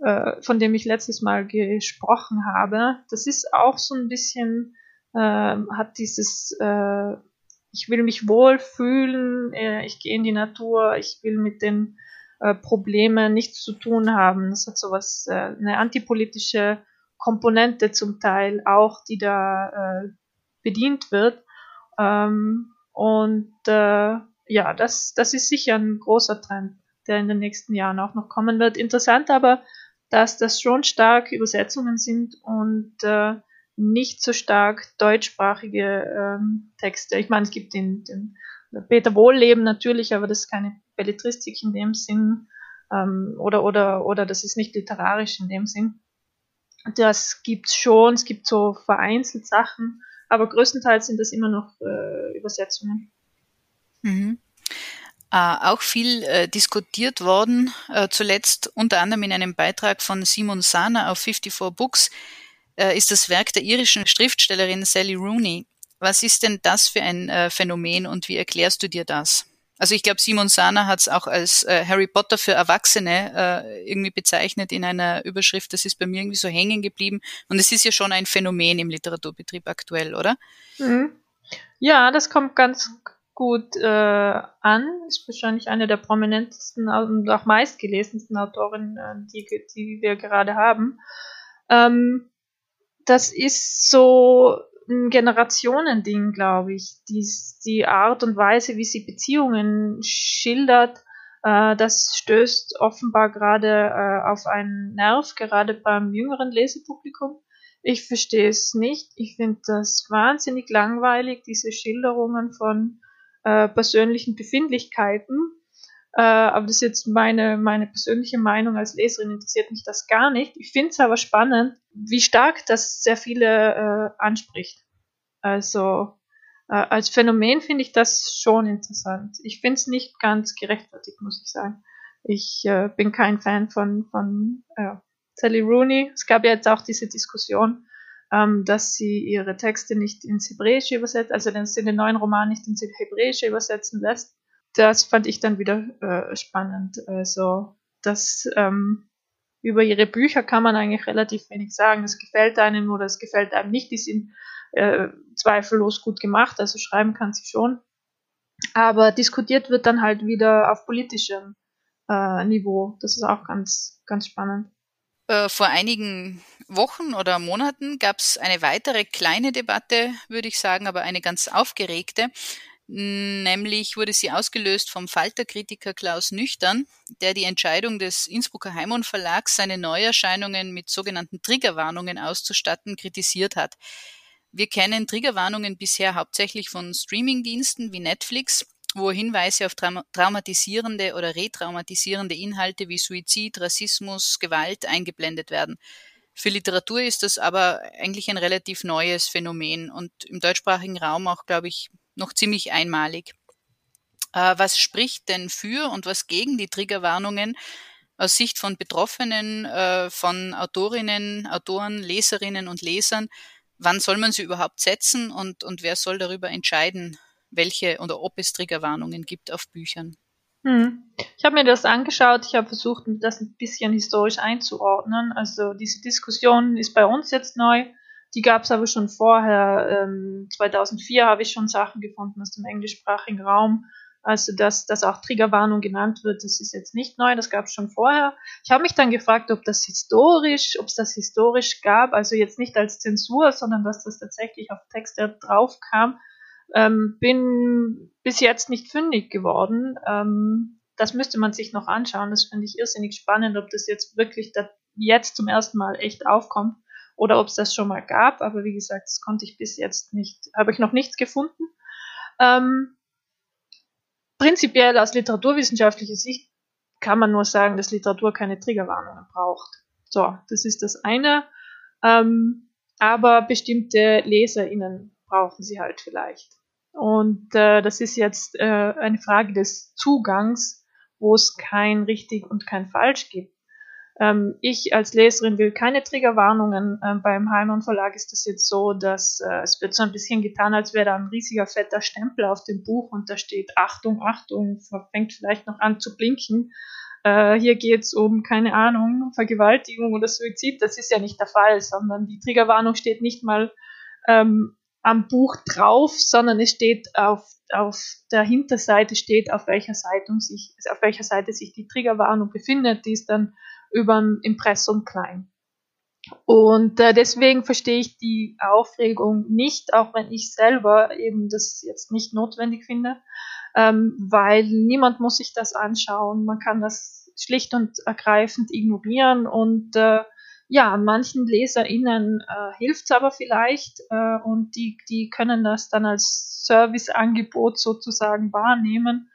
äh, von dem ich letztes Mal gesprochen habe. Das ist auch so ein bisschen, äh, hat dieses, äh, ich will mich wohlfühlen, äh, ich gehe in die Natur, ich will mit den äh, Problemen nichts zu tun haben. Das hat sowas, äh, eine antipolitische Komponente zum Teil auch, die da äh, bedient wird. Ähm, und äh, ja, das, das ist sicher ein großer Trend, der in den nächsten Jahren auch noch kommen wird. Interessant aber, dass das schon stark Übersetzungen sind und äh, nicht so stark deutschsprachige ähm, Texte. Ich meine, es gibt den, den Peter Wohlleben natürlich, aber das ist keine Belletristik in dem Sinn ähm, oder, oder, oder das ist nicht literarisch in dem Sinn. Das gibt's schon, es gibt so vereinzelt Sachen, aber größtenteils sind das immer noch äh, Übersetzungen. Mhm. Äh, auch viel äh, diskutiert worden, äh, zuletzt unter anderem in einem Beitrag von Simon Sana auf 54 Books, äh, ist das Werk der irischen Schriftstellerin Sally Rooney. Was ist denn das für ein äh, Phänomen und wie erklärst du dir das? Also ich glaube, Simon Sana hat es auch als äh, Harry Potter für Erwachsene irgendwie bezeichnet in einer Überschrift. Das ist bei mir irgendwie so hängen geblieben. Und es ist ja schon ein Phänomen im Literaturbetrieb aktuell, oder? Mhm. Ja, das kommt ganz gut äh, an. Ist wahrscheinlich eine der prominentesten und auch meistgelesensten Autorinnen, äh, die, die wir gerade haben. Ähm, das ist so ein Generationending, glaube ich. Die, die Art und Weise, wie sie Beziehungen schildert, äh, das stößt offenbar gerade äh, auf einen Nerv, gerade beim jüngeren Lesepublikum. Ich verstehe es nicht. Ich finde das wahnsinnig langweilig, diese Schilderungen von äh, persönlichen Befindlichkeiten. Äh, aber das ist jetzt meine, meine persönliche Meinung als Leserin, interessiert mich das gar nicht. Ich finde es aber spannend, wie stark das sehr viele äh, anspricht. Also äh, als Phänomen finde ich das schon interessant. Ich finde es nicht ganz gerechtfertigt, muss ich sagen. Ich äh, bin kein Fan von, von Sally Rooney. Es gab ja jetzt auch diese Diskussion, ähm, dass sie ihre Texte nicht ins Hebräische übersetzt, also den, den neuen Roman nicht ins Hebräische übersetzen lässt. Das fand ich dann wieder äh, spannend. Also, das ähm, über ihre Bücher kann man eigentlich relativ wenig sagen. Es gefällt einem oder es gefällt einem nicht. Die sind äh, zweifellos gut gemacht, also schreiben kann sie schon. Aber diskutiert wird dann halt wieder auf politischem äh, Niveau. Das ist auch ganz, ganz spannend. Äh, vor einigen Wochen oder Monaten gab es eine weitere kleine Debatte, würde ich sagen, aber eine ganz aufgeregte. Nämlich wurde sie ausgelöst vom Falterkritiker Klaus Nüchtern, der die Entscheidung des Innsbrucker Heimon Verlags, seine Neuerscheinungen mit sogenannten Triggerwarnungen auszustatten, kritisiert hat. Wir kennen Triggerwarnungen bisher hauptsächlich von Streamingdiensten wie Netflix, wo Hinweise auf traumatisierende oder retraumatisierende Inhalte wie Suizid, Rassismus, Gewalt eingeblendet werden. Für Literatur ist das aber eigentlich ein relativ neues Phänomen und im deutschsprachigen Raum auch, glaube ich, noch ziemlich einmalig. Äh, was spricht denn für und was gegen die Triggerwarnungen aus Sicht von Betroffenen, äh, von Autorinnen, Autoren, Leserinnen und Lesern? Wann soll man sie überhaupt setzen und, und wer soll darüber entscheiden, welche oder ob es Triggerwarnungen gibt auf Büchern? Hm. Ich habe mir das angeschaut, ich habe versucht, das ein bisschen historisch einzuordnen. Also diese Diskussion ist bei uns jetzt neu. Die gab es aber schon vorher. Ähm, 2004 habe ich schon Sachen gefunden aus dem englischsprachigen Raum. Also, dass, dass auch Triggerwarnung genannt wird, das ist jetzt nicht neu, das gab es schon vorher. Ich habe mich dann gefragt, ob das historisch, ob es das historisch gab, also jetzt nicht als Zensur, sondern dass das tatsächlich auf Texte drauf kam. Ähm, bin bis jetzt nicht fündig geworden. Ähm, das müsste man sich noch anschauen. Das finde ich irrsinnig spannend, ob das jetzt wirklich da jetzt zum ersten Mal echt aufkommt oder ob es das schon mal gab. Aber wie gesagt, das konnte ich bis jetzt nicht, habe ich noch nichts gefunden. Ähm, prinzipiell aus literaturwissenschaftlicher Sicht kann man nur sagen, dass Literatur keine Triggerwarnungen braucht. So, das ist das eine. Ähm, aber bestimmte LeserInnen brauchen sie halt vielleicht. Und äh, das ist jetzt äh, eine Frage des Zugangs, wo es kein richtig und kein falsch gibt. Ähm, ich als Leserin will keine Triggerwarnungen. Ähm, beim Heimann Verlag ist es jetzt so, dass äh, es wird so ein bisschen getan, als wäre da ein riesiger fetter Stempel auf dem Buch und da steht Achtung, Achtung, fängt vielleicht noch an zu blinken. Äh, hier geht es um, keine Ahnung, Vergewaltigung oder Suizid. Das ist ja nicht der Fall, sondern die Triggerwarnung steht nicht mal ähm, am Buch drauf, sondern es steht auf, auf der Hinterseite steht, auf welcher Seite sich, auf welcher Seite sich die Triggerwarnung befindet. Die ist dann über dem Impressum klein. Und äh, deswegen verstehe ich die Aufregung nicht, auch wenn ich selber eben das jetzt nicht notwendig finde, ähm, weil niemand muss sich das anschauen. Man kann das schlicht und ergreifend ignorieren und äh, ja, manchen LeserInnen äh, hilft es aber vielleicht äh, und die, die können das dann als Serviceangebot sozusagen wahrnehmen.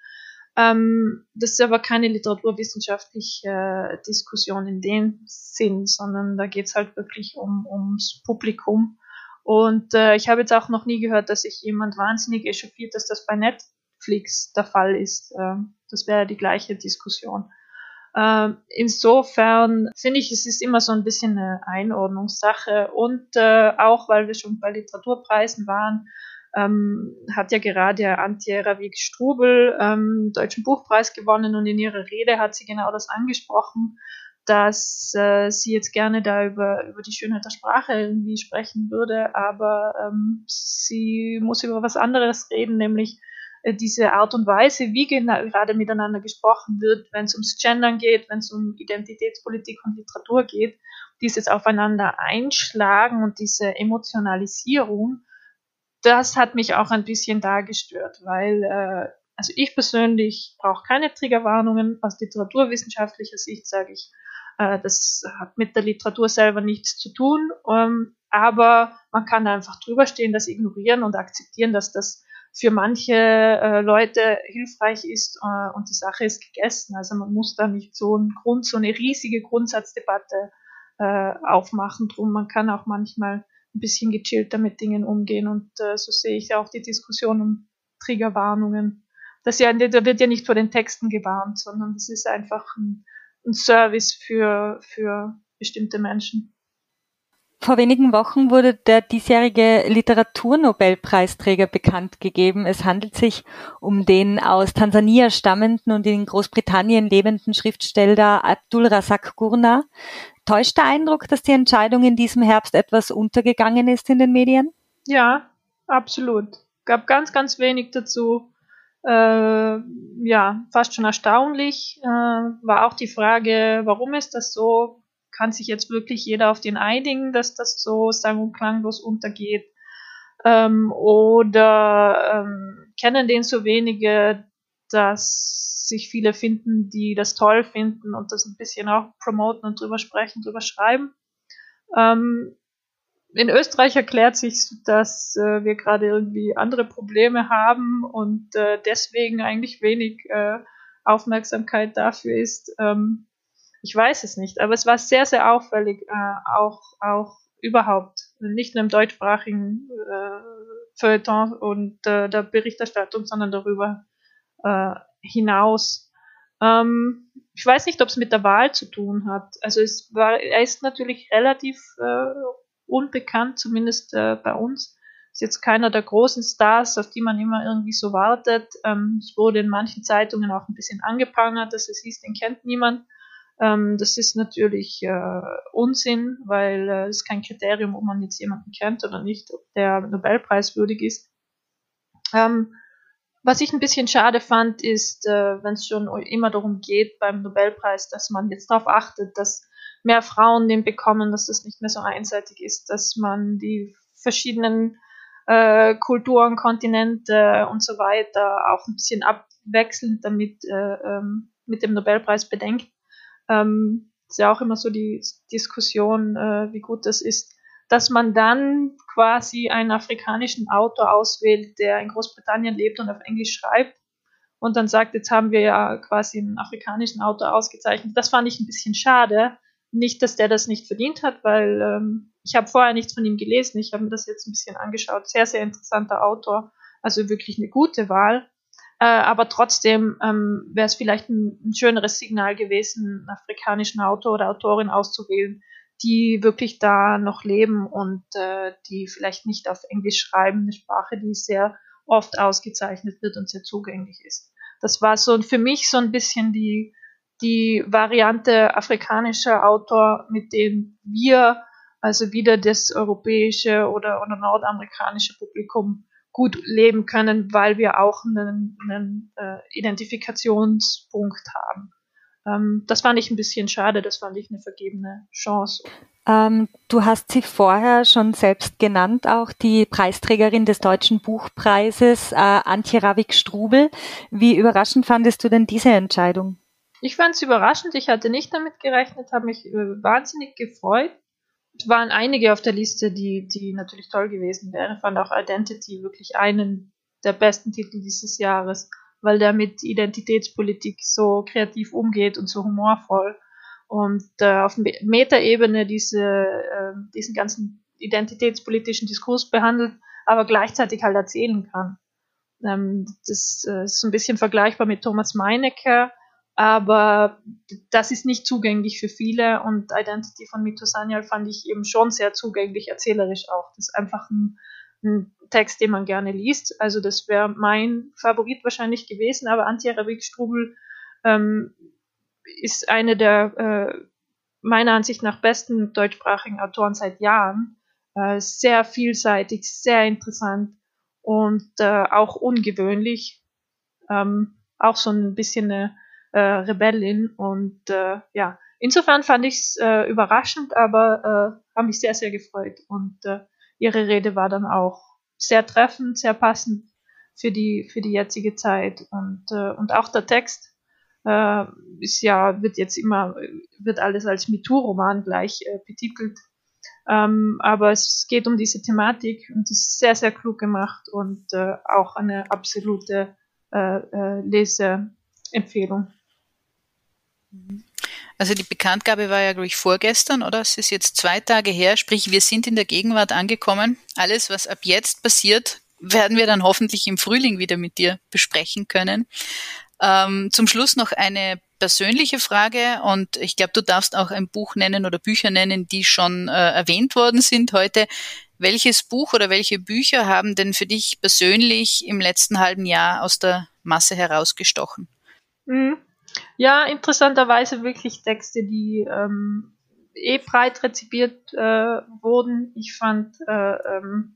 Ähm, das ist aber keine literaturwissenschaftliche äh, Diskussion in dem Sinn, sondern da geht es halt wirklich um, ums Publikum. Und äh, ich habe jetzt auch noch nie gehört, dass sich jemand wahnsinnig echauffiert, dass das bei Netflix der Fall ist. Äh, das wäre die gleiche Diskussion. Ähm, insofern finde ich, es ist immer so ein bisschen eine Einordnungssache. Und äh, auch, weil wir schon bei Literaturpreisen waren, ähm, hat ja gerade Antje Ravik Strubel ähm, Deutschen Buchpreis gewonnen. Und in ihrer Rede hat sie genau das angesprochen, dass äh, sie jetzt gerne da über, über die Schönheit der Sprache irgendwie sprechen würde, aber ähm, sie muss über was anderes reden, nämlich diese Art und Weise, wie gerade miteinander gesprochen wird, wenn es ums Gendern geht, wenn es um Identitätspolitik und Literatur geht, dieses Aufeinander einschlagen und diese Emotionalisierung, das hat mich auch ein bisschen dargestört, weil äh, also ich persönlich brauche keine Triggerwarnungen. Aus literaturwissenschaftlicher Sicht sage ich, äh, das hat mit der Literatur selber nichts zu tun, ähm, aber man kann einfach drüber stehen, das ignorieren und akzeptieren, dass das für manche äh, Leute hilfreich ist äh, und die Sache ist gegessen. Also man muss da nicht so einen Grund, so eine riesige Grundsatzdebatte äh, aufmachen. Drum, man kann auch manchmal ein bisschen gechillter mit Dingen umgehen und äh, so sehe ich auch die Diskussion um Triggerwarnungen. Das ja, da wird ja nicht vor den Texten gewarnt, sondern es ist einfach ein, ein Service für, für bestimmte Menschen. Vor wenigen Wochen wurde der diesjährige Literaturnobelpreisträger bekannt gegeben. Es handelt sich um den aus Tansania stammenden und in Großbritannien lebenden Schriftsteller Abdul Razak Gurna. Täuscht der Eindruck, dass die Entscheidung in diesem Herbst etwas untergegangen ist in den Medien? Ja, absolut. Gab ganz, ganz wenig dazu. Äh, ja, fast schon erstaunlich. Äh, war auch die Frage, warum ist das so? Kann sich jetzt wirklich jeder auf den einigen, dass das so sang- und klanglos untergeht? Ähm, oder ähm, kennen den so wenige, dass sich viele finden, die das toll finden und das ein bisschen auch promoten und drüber sprechen, drüber schreiben. Ähm, in Österreich erklärt sich, dass äh, wir gerade irgendwie andere Probleme haben und äh, deswegen eigentlich wenig äh, Aufmerksamkeit dafür ist. Ähm, ich weiß es nicht, aber es war sehr, sehr auffällig, äh, auch, auch überhaupt, nicht nur im deutschsprachigen äh, Feuilleton und äh, der Berichterstattung, sondern darüber äh, hinaus. Ähm, ich weiß nicht, ob es mit der Wahl zu tun hat. Also es war, er ist natürlich relativ äh, unbekannt, zumindest äh, bei uns. Ist jetzt keiner der großen Stars, auf die man immer irgendwie so wartet. Ähm, es wurde in manchen Zeitungen auch ein bisschen angeprangert, dass es hieß, den kennt niemand. Ähm, das ist natürlich äh, Unsinn, weil äh, es ist kein Kriterium, ob man jetzt jemanden kennt oder nicht, ob der Nobelpreis würdig ist. Ähm, was ich ein bisschen schade fand, ist, äh, wenn es schon immer darum geht beim Nobelpreis, dass man jetzt darauf achtet, dass mehr Frauen den bekommen, dass das nicht mehr so einseitig ist, dass man die verschiedenen äh, Kulturen, Kontinente und so weiter auch ein bisschen abwechselnd damit äh, ähm, mit dem Nobelpreis bedenkt. Ähm, ist ja auch immer so die Diskussion, äh, wie gut das ist, dass man dann quasi einen afrikanischen Autor auswählt, der in Großbritannien lebt und auf Englisch schreibt und dann sagt, jetzt haben wir ja quasi einen afrikanischen Autor ausgezeichnet. Das fand ich ein bisschen schade, nicht, dass der das nicht verdient hat, weil ähm, ich habe vorher nichts von ihm gelesen. Ich habe mir das jetzt ein bisschen angeschaut. Sehr, sehr interessanter Autor. Also wirklich eine gute Wahl. Äh, aber trotzdem ähm, wäre es vielleicht ein, ein, schöneres Signal gewesen, einen afrikanischen Autor oder Autorin auszuwählen, die wirklich da noch leben und äh, die vielleicht nicht auf Englisch schreiben, eine Sprache, die sehr oft ausgezeichnet wird und sehr zugänglich ist. Das war so für mich so ein bisschen die die Variante afrikanischer Autor, mit dem wir also wieder das europäische oder, oder nordamerikanische Publikum gut leben können, weil wir auch einen, einen äh, Identifikationspunkt haben. Ähm, das fand ich ein bisschen schade, das fand ich eine vergebene Chance. Ähm, du hast sie vorher schon selbst genannt, auch die Preisträgerin des Deutschen Buchpreises, äh, Antje Ravik-Strubel. Wie überraschend fandest du denn diese Entscheidung? Ich fand es überraschend, ich hatte nicht damit gerechnet, habe mich äh, wahnsinnig gefreut. Waren einige auf der Liste, die, die natürlich toll gewesen wären. Ich fand auch Identity wirklich einen der besten Titel dieses Jahres, weil der mit Identitätspolitik so kreativ umgeht und so humorvoll und äh, auf Metaebene diese, äh, diesen ganzen identitätspolitischen Diskurs behandelt, aber gleichzeitig halt erzählen kann. Ähm, das äh, ist so ein bisschen vergleichbar mit Thomas Meinecker, aber das ist nicht zugänglich für viele und Identity von Mito Sanyal fand ich eben schon sehr zugänglich, erzählerisch auch. Das ist einfach ein, ein Text, den man gerne liest. Also das wäre mein Favorit wahrscheinlich gewesen, aber Antje Ravik-Strubel ähm, ist eine der äh, meiner Ansicht nach besten deutschsprachigen Autoren seit Jahren. Äh, sehr vielseitig, sehr interessant und äh, auch ungewöhnlich. Ähm, auch so ein bisschen eine äh, Rebellin. Und äh, ja, insofern fand ich es äh, überraschend, aber äh, habe mich sehr, sehr gefreut. Und äh, ihre Rede war dann auch sehr treffend, sehr passend für die, für die jetzige Zeit. Und, äh, und auch der Text äh, ist ja, wird jetzt immer, wird alles als MeToo-Roman gleich äh, betitelt. Ähm, aber es geht um diese Thematik und es ist sehr, sehr klug gemacht und äh, auch eine absolute äh, äh, Leseempfehlung. Also die Bekanntgabe war ja, glaube ich, vorgestern, oder? Es ist jetzt zwei Tage her, sprich, wir sind in der Gegenwart angekommen. Alles, was ab jetzt passiert, werden wir dann hoffentlich im Frühling wieder mit dir besprechen können. Ähm, zum Schluss noch eine persönliche Frage und ich glaube, du darfst auch ein Buch nennen oder Bücher nennen, die schon äh, erwähnt worden sind heute. Welches Buch oder welche Bücher haben denn für dich persönlich im letzten halben Jahr aus der Masse herausgestochen? Mhm. Ja, interessanterweise wirklich Texte, die ähm, eh breit rezipiert äh, wurden. Ich fand, äh, ähm,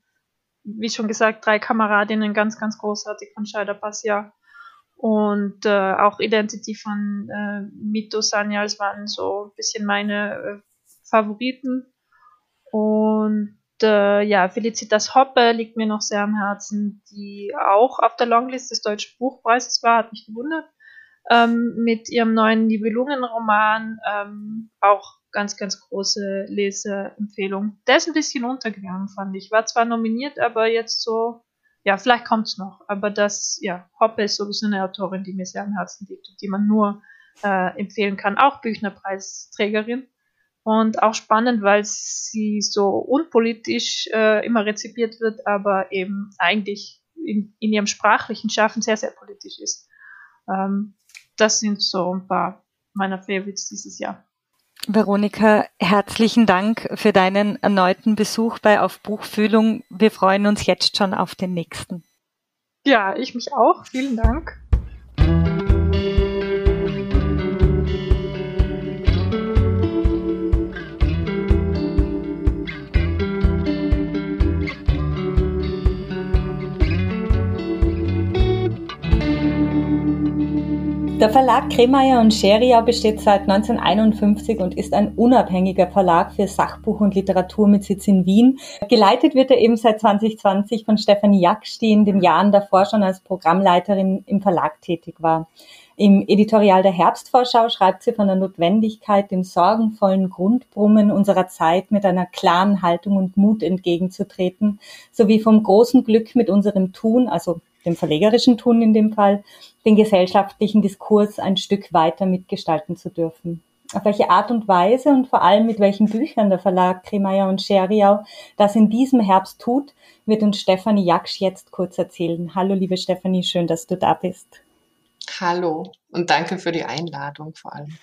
wie schon gesagt, drei Kameradinnen ganz, ganz großartig von Scheider Passia. Und äh, auch Identity von äh, Mito Sanyals waren so ein bisschen meine äh, Favoriten. Und äh, ja, Felicitas Hoppe liegt mir noch sehr am Herzen, die auch auf der Longlist des Deutschen Buchpreises war, hat mich gewundert. Ähm, mit ihrem neuen Nibelungenroman ähm, auch ganz, ganz große Leseempfehlung. Der ist ein bisschen untergegangen, fand ich. War zwar nominiert, aber jetzt so, ja, vielleicht kommt's noch. Aber das, ja, Hoppe ist sowieso eine Autorin, die mir sehr am Herzen liegt und die man nur äh, empfehlen kann. Auch Büchnerpreisträgerin. Und auch spannend, weil sie so unpolitisch äh, immer rezipiert wird, aber eben eigentlich in, in ihrem sprachlichen Schaffen sehr, sehr politisch ist. Ähm, das sind so ein paar meiner Favorites dieses Jahr. Veronika, herzlichen Dank für deinen erneuten Besuch bei Auf Buchfühlung. Wir freuen uns jetzt schon auf den nächsten. Ja, ich mich auch. Vielen Dank. Der Verlag Kremeyer und Scheriau besteht seit 1951 und ist ein unabhängiger Verlag für Sachbuch und Literatur mit Sitz in Wien. Geleitet wird er eben seit 2020 von Stefanie Jaksch, den Jahren davor schon als Programmleiterin im Verlag tätig war. Im Editorial der Herbstvorschau schreibt sie von der Notwendigkeit, dem sorgenvollen Grundbrummen unserer Zeit mit einer klaren Haltung und Mut entgegenzutreten, sowie vom großen Glück mit unserem Tun, also dem verlegerischen Tun in dem Fall, den gesellschaftlichen Diskurs ein Stück weiter mitgestalten zu dürfen. Auf welche Art und Weise und vor allem mit welchen Büchern der Verlag Kremeyer und Scheriau das in diesem Herbst tut, wird uns Stefanie Jaksch jetzt kurz erzählen. Hallo, liebe Stefanie, schön, dass du da bist. Hallo und danke für die Einladung vor allem.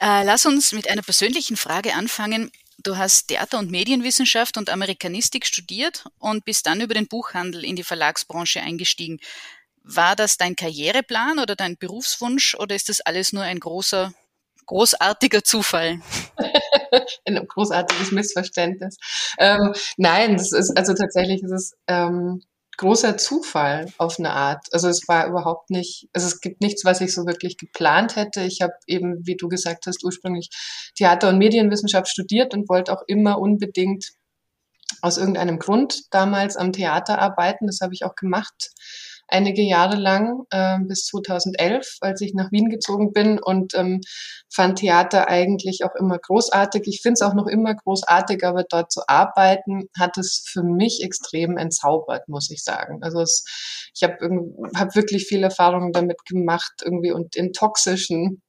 Äh, lass uns mit einer persönlichen Frage anfangen. Du hast Theater- und Medienwissenschaft und Amerikanistik studiert und bist dann über den Buchhandel in die Verlagsbranche eingestiegen. War das dein Karriereplan oder dein Berufswunsch oder ist das alles nur ein großer, großartiger Zufall? ein großartiges Missverständnis. Ähm, nein, das ist also tatsächlich ist es ähm, großer Zufall auf eine Art. Also es war überhaupt nicht, also es gibt nichts, was ich so wirklich geplant hätte. Ich habe eben, wie du gesagt hast, ursprünglich Theater- und Medienwissenschaft studiert und wollte auch immer unbedingt aus irgendeinem Grund damals am Theater arbeiten. Das habe ich auch gemacht einige Jahre lang, äh, bis 2011, als ich nach Wien gezogen bin und ähm, fand Theater eigentlich auch immer großartig. Ich finde es auch noch immer großartig, aber dort zu arbeiten hat es für mich extrem entzaubert, muss ich sagen. Also es, ich habe hab wirklich viel Erfahrungen damit gemacht, irgendwie und in toxischen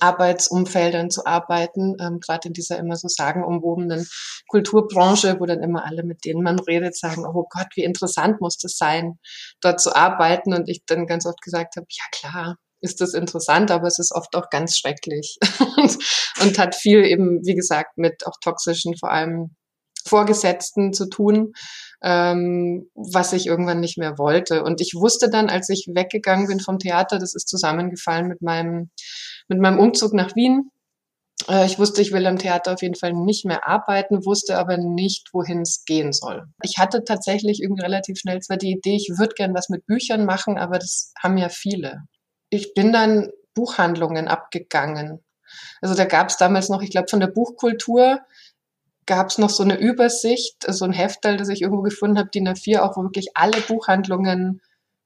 Arbeitsumfeldern zu arbeiten, ähm, gerade in dieser immer so sagenumwobenen Kulturbranche, wo dann immer alle, mit denen man redet, sagen, oh Gott, wie interessant muss das sein, dort zu arbeiten. Und ich dann ganz oft gesagt habe, ja klar, ist das interessant, aber es ist oft auch ganz schrecklich und, und hat viel eben, wie gesagt, mit auch toxischen, vor allem Vorgesetzten zu tun, ähm, was ich irgendwann nicht mehr wollte. Und ich wusste dann, als ich weggegangen bin vom Theater, das ist zusammengefallen mit meinem mit meinem Umzug nach Wien. Äh, ich wusste, ich will am Theater auf jeden Fall nicht mehr arbeiten, wusste aber nicht, wohin es gehen soll. Ich hatte tatsächlich irgendwie relativ schnell zwar die Idee, ich würde gern was mit Büchern machen, aber das haben ja viele. Ich bin dann Buchhandlungen abgegangen. Also da gab es damals noch, ich glaube, von der Buchkultur gab es noch so eine Übersicht, so ein Heftel, das ich irgendwo gefunden habe, DIN A4, auch wo wirklich alle Buchhandlungen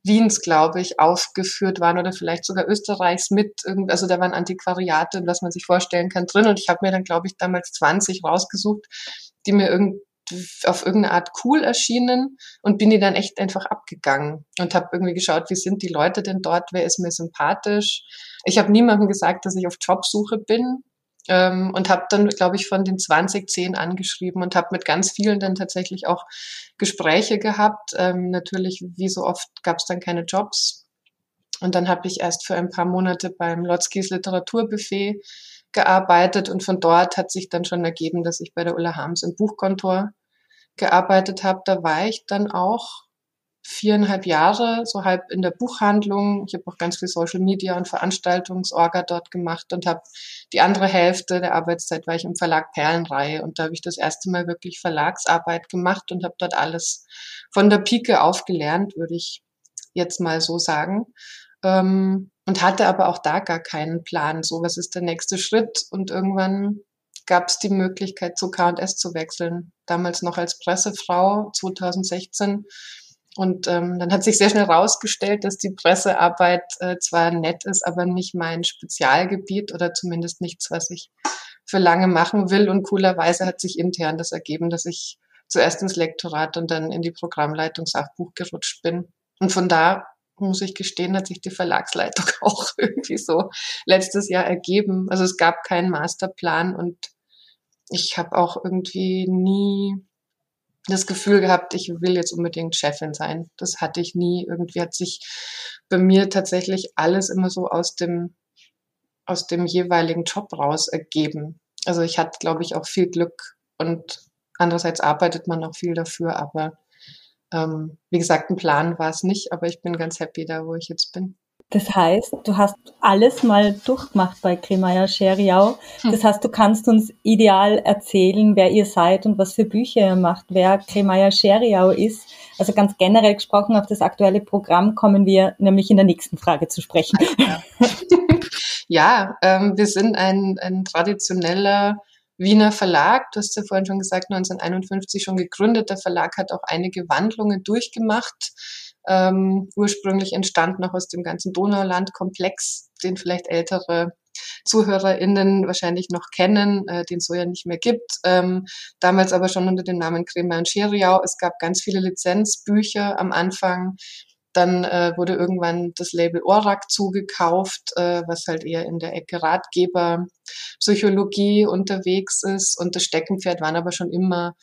Wiens, glaube ich, aufgeführt waren oder vielleicht sogar Österreichs mit, also da waren Antiquariate, was man sich vorstellen kann, drin. Und ich habe mir dann, glaube ich, damals 20 rausgesucht, die mir irgend, auf irgendeine Art cool erschienen und bin die dann echt einfach abgegangen und habe irgendwie geschaut, wie sind die Leute denn dort, wer ist mir sympathisch. Ich habe niemandem gesagt, dass ich auf Jobsuche bin ähm, und habe dann, glaube ich, von den 20 10 angeschrieben und habe mit ganz vielen dann tatsächlich auch Gespräche gehabt. Ähm, natürlich, wie so oft, gab es dann keine Jobs. Und dann habe ich erst für ein paar Monate beim Lotzkis Literaturbuffet gearbeitet und von dort hat sich dann schon ergeben, dass ich bei der Ulla Harms im Buchkontor gearbeitet habe. Da war ich dann auch viereinhalb Jahre, so halb in der Buchhandlung. Ich habe auch ganz viel Social Media und Veranstaltungsorga dort gemacht und habe die andere Hälfte der Arbeitszeit war ich im Verlag Perlenreihe und da habe ich das erste Mal wirklich Verlagsarbeit gemacht und habe dort alles von der Pike auf gelernt, würde ich jetzt mal so sagen. Ähm, und hatte aber auch da gar keinen Plan, so was ist der nächste Schritt und irgendwann gab es die Möglichkeit, zu K&S zu wechseln. Damals noch als Pressefrau 2016. Und ähm, dann hat sich sehr schnell herausgestellt, dass die Pressearbeit äh, zwar nett ist, aber nicht mein Spezialgebiet oder zumindest nichts, was ich für lange machen will. Und coolerweise hat sich intern das ergeben, dass ich zuerst ins Lektorat und dann in die Programmleitung Sachbuch gerutscht bin. Und von da muss ich gestehen, hat sich die Verlagsleitung auch irgendwie so letztes Jahr ergeben. Also es gab keinen Masterplan und ich habe auch irgendwie nie das Gefühl gehabt, ich will jetzt unbedingt Chefin sein. Das hatte ich nie. Irgendwie hat sich bei mir tatsächlich alles immer so aus dem, aus dem jeweiligen Job raus ergeben. Also ich hatte, glaube ich, auch viel Glück und andererseits arbeitet man auch viel dafür, aber ähm, wie gesagt, ein Plan war es nicht, aber ich bin ganz happy da, wo ich jetzt bin. Das heißt, du hast alles mal durchgemacht bei Kremaya Scheriau. Hm. Das heißt, du kannst uns ideal erzählen, wer ihr seid und was für Bücher ihr macht, wer Kremaya Scheriau ist. Also ganz generell gesprochen auf das aktuelle Programm kommen wir nämlich in der nächsten Frage zu sprechen. Ja, ja ähm, wir sind ein, ein traditioneller Wiener Verlag, du hast ja vorhin schon gesagt, 1951 schon gegründet. Der Verlag hat auch einige Wandlungen durchgemacht. Ähm, ursprünglich entstand noch aus dem ganzen Donauland-Komplex, den vielleicht ältere ZuhörerInnen wahrscheinlich noch kennen, äh, den es so ja nicht mehr gibt. Ähm, damals aber schon unter dem Namen Kremer und Scheriau. Es gab ganz viele Lizenzbücher am Anfang. Dann äh, wurde irgendwann das Label Orak zugekauft, äh, was halt eher in der Ecke Ratgeber, Psychologie unterwegs ist. Und das Steckenpferd waren aber schon immer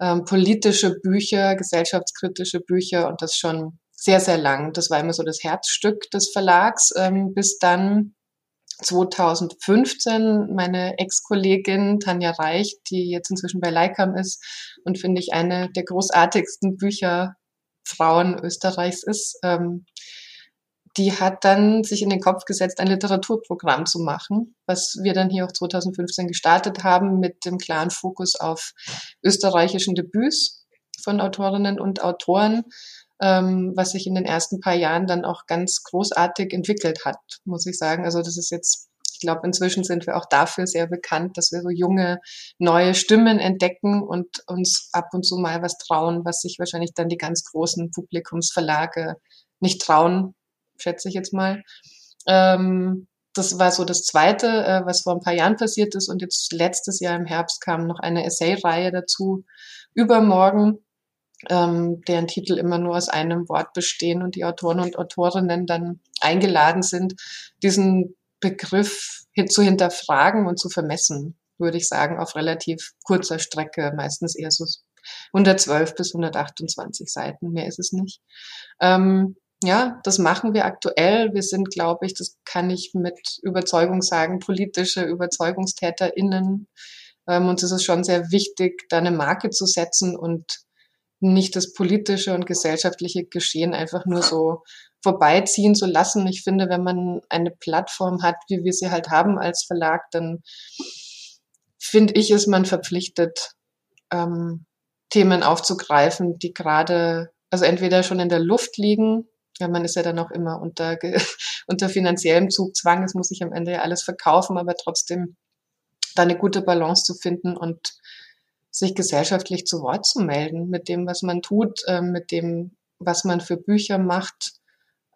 ähm, politische Bücher, gesellschaftskritische Bücher und das schon sehr, sehr lang. Das war immer so das Herzstück des Verlags, ähm, bis dann 2015 meine Ex-Kollegin Tanja Reich, die jetzt inzwischen bei Leikam ist und finde ich eine der großartigsten Bücher Frauen Österreichs ist, ähm, die hat dann sich in den Kopf gesetzt, ein Literaturprogramm zu machen, was wir dann hier auch 2015 gestartet haben mit dem klaren Fokus auf österreichischen Debüts von Autorinnen und Autoren, ähm, was sich in den ersten paar Jahren dann auch ganz großartig entwickelt hat, muss ich sagen. Also das ist jetzt ich glaube, inzwischen sind wir auch dafür sehr bekannt, dass wir so junge, neue Stimmen entdecken und uns ab und zu mal was trauen, was sich wahrscheinlich dann die ganz großen Publikumsverlage nicht trauen, schätze ich jetzt mal. Ähm, das war so das Zweite, äh, was vor ein paar Jahren passiert ist. Und jetzt letztes Jahr im Herbst kam noch eine Essay-Reihe dazu, übermorgen, ähm, deren Titel immer nur aus einem Wort bestehen und die Autoren und Autorinnen dann eingeladen sind, diesen Begriff hin zu hinterfragen und zu vermessen, würde ich sagen, auf relativ kurzer Strecke, meistens eher so 112 bis 128 Seiten, mehr ist es nicht. Ähm, ja, das machen wir aktuell. Wir sind, glaube ich, das kann ich mit Überzeugung sagen, politische UberzeugungstäterInnen. Ähm, uns ist es schon sehr wichtig, da eine Marke zu setzen und nicht das politische und gesellschaftliche Geschehen einfach nur so vorbeiziehen zu lassen. Ich finde, wenn man eine Plattform hat, wie wir sie halt haben als Verlag, dann finde ich, ist man verpflichtet, ähm, Themen aufzugreifen, die gerade, also entweder schon in der Luft liegen, ja, man ist ja dann auch immer unter, unter finanziellem Zugzwang, es muss sich am Ende ja alles verkaufen, aber trotzdem da eine gute Balance zu finden und sich gesellschaftlich zu Wort zu melden mit dem, was man tut, äh, mit dem, was man für Bücher macht,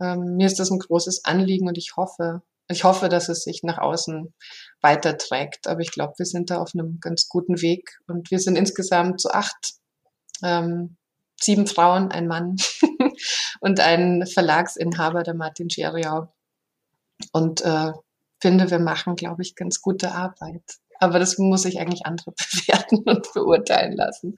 ähm, mir ist das ein großes Anliegen und ich hoffe, ich hoffe, dass es sich nach außen weiterträgt. Aber ich glaube, wir sind da auf einem ganz guten Weg und wir sind insgesamt zu acht. Ähm, sieben Frauen, ein Mann und ein Verlagsinhaber, der Martin Scheriau. Und äh, finde, wir machen, glaube ich, ganz gute Arbeit. Aber das muss ich eigentlich andere bewerten und beurteilen lassen.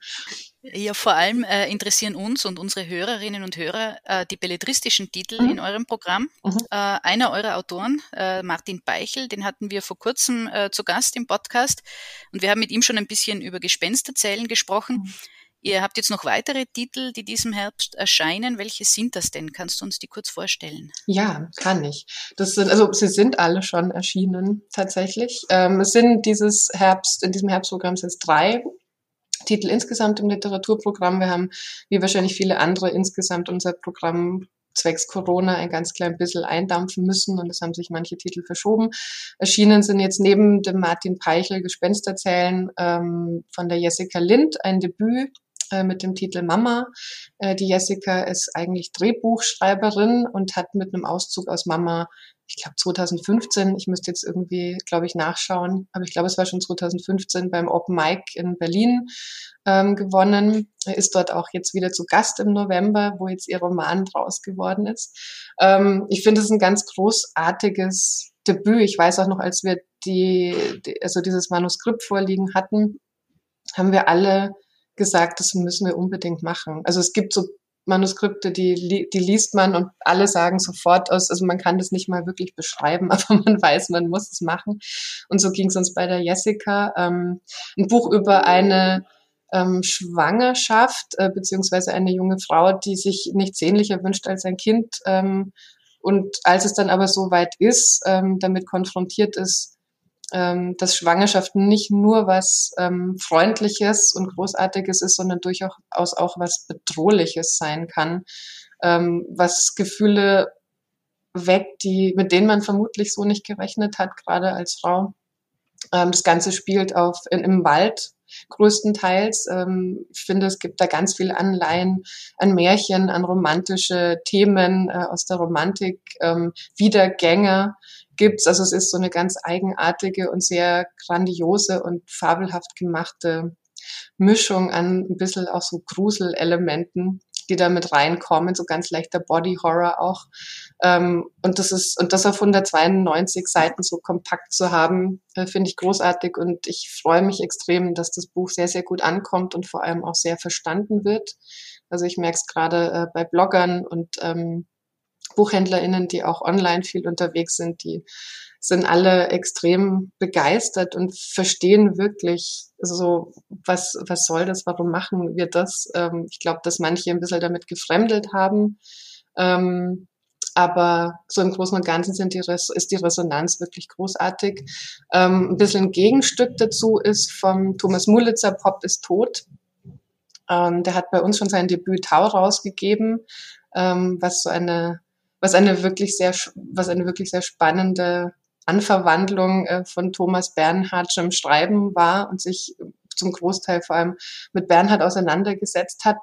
Ja, vor allem äh, interessieren uns und unsere Hörerinnen und Hörer äh, die belletristischen Titel mhm. in eurem Programm. Mhm. Äh, einer eurer Autoren, äh, Martin Beichel, den hatten wir vor kurzem äh, zu Gast im Podcast und wir haben mit ihm schon ein bisschen über Gespensterzählen gesprochen. Mhm. Ihr habt jetzt noch weitere Titel, die diesem Herbst erscheinen. Welche sind das denn? Kannst du uns die kurz vorstellen? Ja, kann ich. Das sind, also sie sind alle schon erschienen tatsächlich. Ähm, es sind dieses Herbst, in diesem Herbstprogramm sind es drei Titel insgesamt im Literaturprogramm. Wir haben, wie wahrscheinlich viele andere, insgesamt unser Programm zwecks Corona ein ganz klein bisschen eindampfen müssen und es haben sich manche Titel verschoben. Erschienen sind jetzt neben dem Martin Peichel Gespensterzählen ähm, von der Jessica Lind ein Debüt mit dem Titel Mama. Äh, die Jessica ist eigentlich Drehbuchschreiberin und hat mit einem Auszug aus Mama ich glaube 2015, ich müsste jetzt irgendwie, glaube ich, nachschauen, aber ich glaube, es war schon 2015 beim Open Mic in Berlin ähm, gewonnen. Ist dort auch jetzt wieder zu Gast im November, wo jetzt ihr Roman draus geworden ist. Ähm, ich finde es ein ganz großartiges Debüt. Ich weiß auch noch, als wir die, die, also dieses Manuskript vorliegen hatten, haben wir alle gesagt, das müssen wir unbedingt machen. Also es gibt so Manuskripte, die, die liest man und alle sagen sofort aus, also man kann das nicht mal wirklich beschreiben, aber man weiß, man muss es machen. Und so ging es uns bei der Jessica. Ähm, ein Buch über eine ähm, Schwangerschaft, äh, beziehungsweise eine junge Frau, die sich nichts sehnlicher wünscht als ein Kind. Ähm, und als es dann aber so weit ist, ähm, damit konfrontiert ist, ähm, dass Schwangerschaft nicht nur was ähm, Freundliches und Großartiges ist, sondern durchaus auch was Bedrohliches sein kann, ähm, was Gefühle weckt, die, mit denen man vermutlich so nicht gerechnet hat, gerade als Frau. Ähm, das Ganze spielt auf, in, im Wald größtenteils. Ähm, ich finde, es gibt da ganz viel Anleihen an Märchen, an romantische Themen äh, aus der Romantik, ähm, Wiedergänge gibt's. Also es ist so eine ganz eigenartige und sehr grandiose und fabelhaft gemachte Mischung an ein bisschen auch so Gruselelementen, die da mit reinkommen, so ganz leichter Body Horror auch. Ähm, und das ist, und das auf 192 Seiten so kompakt zu haben, äh, finde ich großartig und ich freue mich extrem, dass das Buch sehr, sehr gut ankommt und vor allem auch sehr verstanden wird. Also ich merke es gerade äh, bei Bloggern und ähm, BuchhändlerInnen, die auch online viel unterwegs sind, die sind alle extrem begeistert und verstehen wirklich so, was, was soll das, warum machen wir das? Ähm, ich glaube, dass manche ein bisschen damit gefremdelt haben. Ähm, aber so im Großen und Ganzen sind die ist die Resonanz wirklich großartig. Ähm, ein bisschen ein Gegenstück dazu ist vom Thomas Mulitzer Pop ist tot. Ähm, der hat bei uns schon sein Debüt Tau rausgegeben, ähm, was so eine was eine wirklich sehr, was eine wirklich sehr spannende Anverwandlung äh, von Thomas Bernhard im Schreiben war und sich zum Großteil vor allem mit Bernhard auseinandergesetzt hat.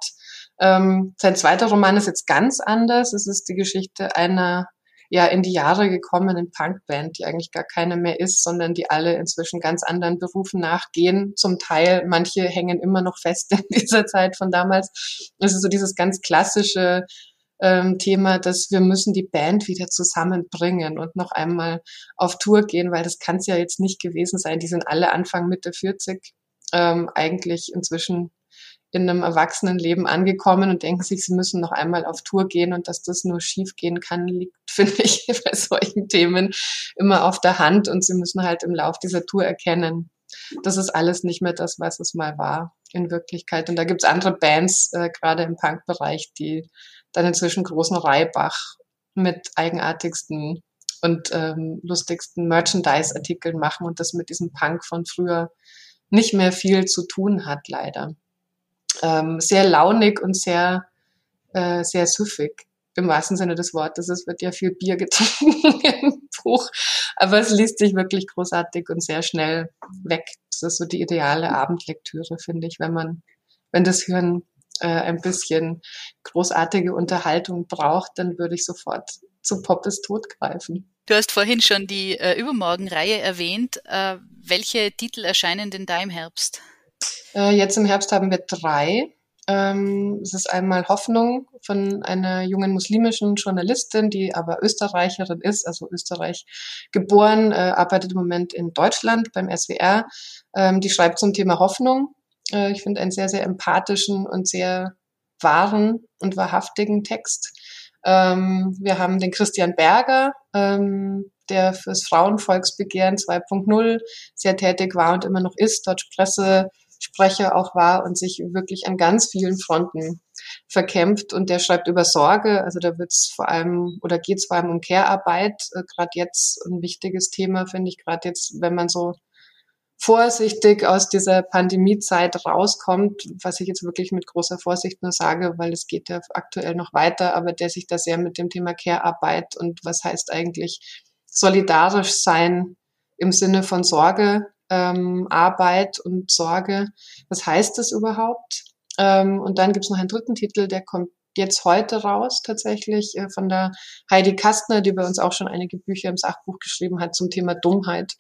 Ähm, sein zweiter Roman ist jetzt ganz anders. Es ist die Geschichte einer ja in die Jahre gekommenen Punkband, die eigentlich gar keine mehr ist, sondern die alle inzwischen ganz anderen Berufen nachgehen. Zum Teil, manche hängen immer noch fest in dieser Zeit von damals. Es ist so dieses ganz klassische ähm, Thema, dass wir müssen die Band wieder zusammenbringen und noch einmal auf Tour gehen, weil das kann es ja jetzt nicht gewesen sein. Die sind alle Anfang Mitte 40 ähm, eigentlich inzwischen in einem Erwachsenenleben angekommen und denken sich, sie müssen noch einmal auf Tour gehen und dass das nur schief gehen kann, liegt, finde ich, bei solchen Themen immer auf der Hand und sie müssen halt im Lauf dieser Tour erkennen, das ist alles nicht mehr das, was es mal war in Wirklichkeit. Und da gibt's andere Bands, äh, gerade im Punk-Bereich, die dann inzwischen großen Reibach mit eigenartigsten und ähm, lustigsten Merchandise-Artikeln machen und das mit diesem Punk von früher nicht mehr viel zu tun hat, leider. Ähm, sehr launig und sehr, äh, sehr süffig im wahrsten Sinne des Wortes. Es wird ja viel Bier getrunken im Buch, aber es liest sich wirklich großartig und sehr schnell weg. Das ist so die ideale Abendlektüre, finde ich, wenn man, wenn das Hirn äh, ein bisschen großartige Unterhaltung braucht, dann würde ich sofort zu Pop ist tot greifen. Du hast vorhin schon die äh, Übermorgenreihe erwähnt. Äh, welche Titel erscheinen denn da im Herbst? Äh, jetzt im Herbst haben wir drei. Ähm, es ist einmal Hoffnung von einer jungen muslimischen Journalistin, die aber Österreicherin ist, also Österreich geboren, äh, arbeitet im Moment in Deutschland beim SWR. Ähm, die schreibt zum Thema Hoffnung äh, ich finde einen sehr, sehr empathischen und sehr wahren und wahrhaftigen Text. Ähm, wir haben den Christian Berger, ähm, der fürs Frauenvolksbegehren 2.0 sehr tätig war und immer noch ist, dort Pressesprecher auch war und sich wirklich an ganz vielen Fronten verkämpft. Und der schreibt über Sorge, also da wird es vor allem oder geht es vor allem um Care-Arbeit, äh, gerade jetzt ein wichtiges Thema, finde ich, gerade jetzt, wenn man so vorsichtig aus dieser Pandemiezeit rauskommt, was ich jetzt wirklich mit großer Vorsicht nur sage, weil es geht ja aktuell noch weiter, aber der sich da sehr mit dem Thema Care-Arbeit und was heißt eigentlich solidarisch sein im Sinne von Sorge, ähm, Arbeit und Sorge. Was heißt das überhaupt? Ähm, und dann gibt es noch einen dritten Titel, der kommt jetzt heute raus, tatsächlich äh, von der Heidi Kastner, die bei uns auch schon einige Bücher im Sachbuch geschrieben hat zum Thema Dummheit.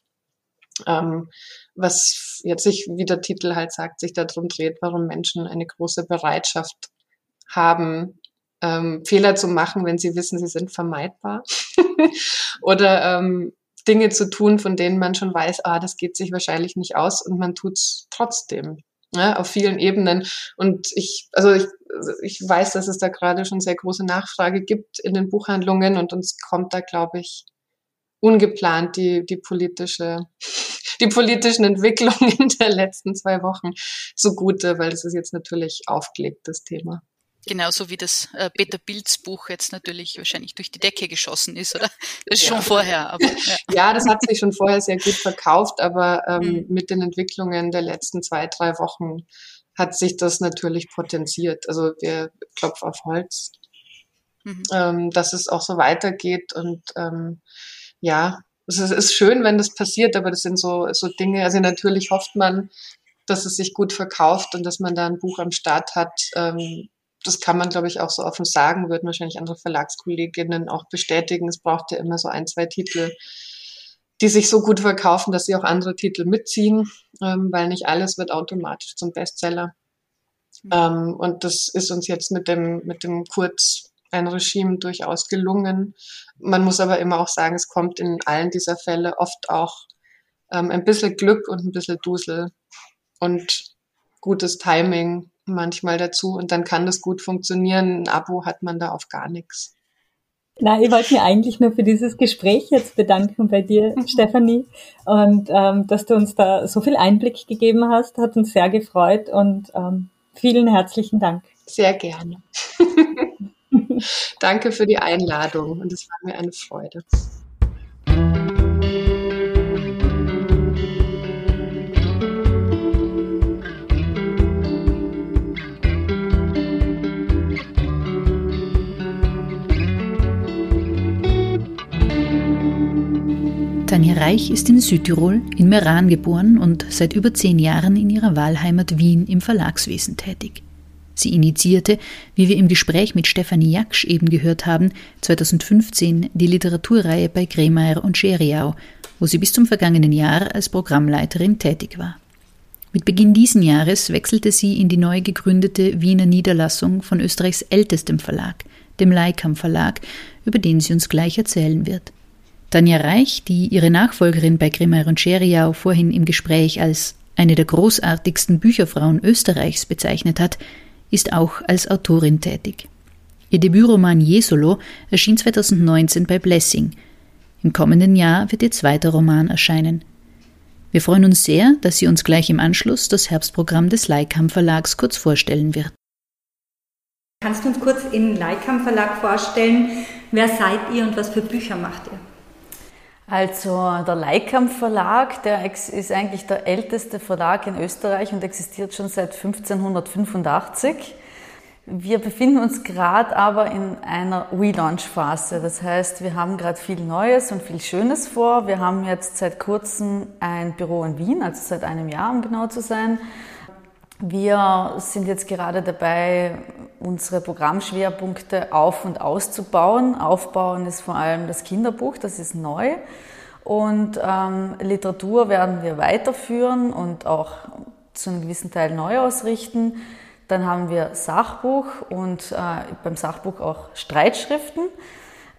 Ähm, was jetzt sich, wie der Titel halt sagt, sich darum dreht, warum Menschen eine große Bereitschaft haben, ähm, Fehler zu machen, wenn sie wissen, sie sind vermeidbar. Oder ähm, Dinge zu tun, von denen man schon weiß, ah, das geht sich wahrscheinlich nicht aus und man tut's trotzdem. Ja, auf vielen Ebenen. Und ich, also ich, ich weiß, dass es da gerade schon sehr große Nachfrage gibt in den Buchhandlungen und uns kommt da, glaube ich, ungeplant die, die politische, die politischen Entwicklungen der letzten zwei Wochen zugute, weil das ist jetzt natürlich aufgelegtes Thema. Genauso wie das äh, Peter Bilds Buch jetzt natürlich wahrscheinlich durch die Decke geschossen ist, oder? Das ist ja. schon vorher. Aber, ja. ja. das hat sich schon vorher sehr gut verkauft, aber ähm, mhm. mit den Entwicklungen der letzten zwei, drei Wochen hat sich das natürlich potenziert. Also wir klopfen auf Holz, mhm. ähm, dass es auch so weitergeht und ähm, ja, es ist, ist schön, wenn das passiert, aber das sind so, so Dinge, also natürlich hofft man, dass es sich gut verkauft und dass man da ein Buch am Start hat. Ähm, das kann man, glaube ich, auch so offen sagen, würden wahrscheinlich andere Verlagskolleginnen auch bestätigen. Es braucht ja immer so ein, zwei Titel, die sich so gut verkaufen, dass sie auch andere Titel mitziehen, ähm, weil nicht alles wird automatisch zum Bestseller. Mhm. Ähm, und das ist uns jetzt mit dem, mit dem Kurz ein Regime durchaus gelungen. Man muss aber immer auch sagen, es kommt in allen dieser Fälle oft auch ähm, ein bisschen Glück und ein bisschen Dusel und gutes Timing manchmal dazu und dann kann das gut funktionieren. Ein Abo hat man da auf gar nichts. Na, ich wollte mich eigentlich nur für dieses Gespräch jetzt bedanken bei dir, mhm. Stefanie, und ähm, dass du uns da so viel Einblick gegeben hast, hat uns sehr gefreut und ähm, vielen herzlichen Dank. Sehr gerne. Danke für die Einladung und es war mir eine Freude. Tanja Reich ist in Südtirol, in Meran geboren und seit über zehn Jahren in ihrer Wahlheimat Wien im Verlagswesen tätig. Sie initiierte, wie wir im Gespräch mit Stefanie Jaksch eben gehört haben, 2015 die Literaturreihe bei Kremeyer und Scheriau, wo sie bis zum vergangenen Jahr als Programmleiterin tätig war. Mit Beginn diesen Jahres wechselte sie in die neu gegründete Wiener Niederlassung von Österreichs ältestem Verlag, dem Leikam Verlag, über den sie uns gleich erzählen wird. Tanja Reich, die ihre Nachfolgerin bei Kremeyer und Scheriau vorhin im Gespräch als eine der großartigsten Bücherfrauen Österreichs bezeichnet hat, ist auch als Autorin tätig. Ihr Debütroman Jesolo erschien 2019 bei Blessing. Im kommenden Jahr wird ihr zweiter Roman erscheinen. Wir freuen uns sehr, dass sie uns gleich im Anschluss das Herbstprogramm des Leikam Verlags kurz vorstellen wird. Kannst du uns kurz im Leikam Verlag vorstellen, wer seid ihr und was für Bücher macht ihr? Also der Leikam Verlag, der ist eigentlich der älteste Verlag in Österreich und existiert schon seit 1585. Wir befinden uns gerade aber in einer Relaunch-Phase. Das heißt, wir haben gerade viel Neues und viel Schönes vor. Wir haben jetzt seit kurzem ein Büro in Wien, also seit einem Jahr, um genau zu sein. Wir sind jetzt gerade dabei, unsere Programmschwerpunkte auf- und auszubauen. Aufbauen ist vor allem das Kinderbuch, das ist neu. Und ähm, Literatur werden wir weiterführen und auch zu einem gewissen Teil neu ausrichten. Dann haben wir Sachbuch und äh, beim Sachbuch auch Streitschriften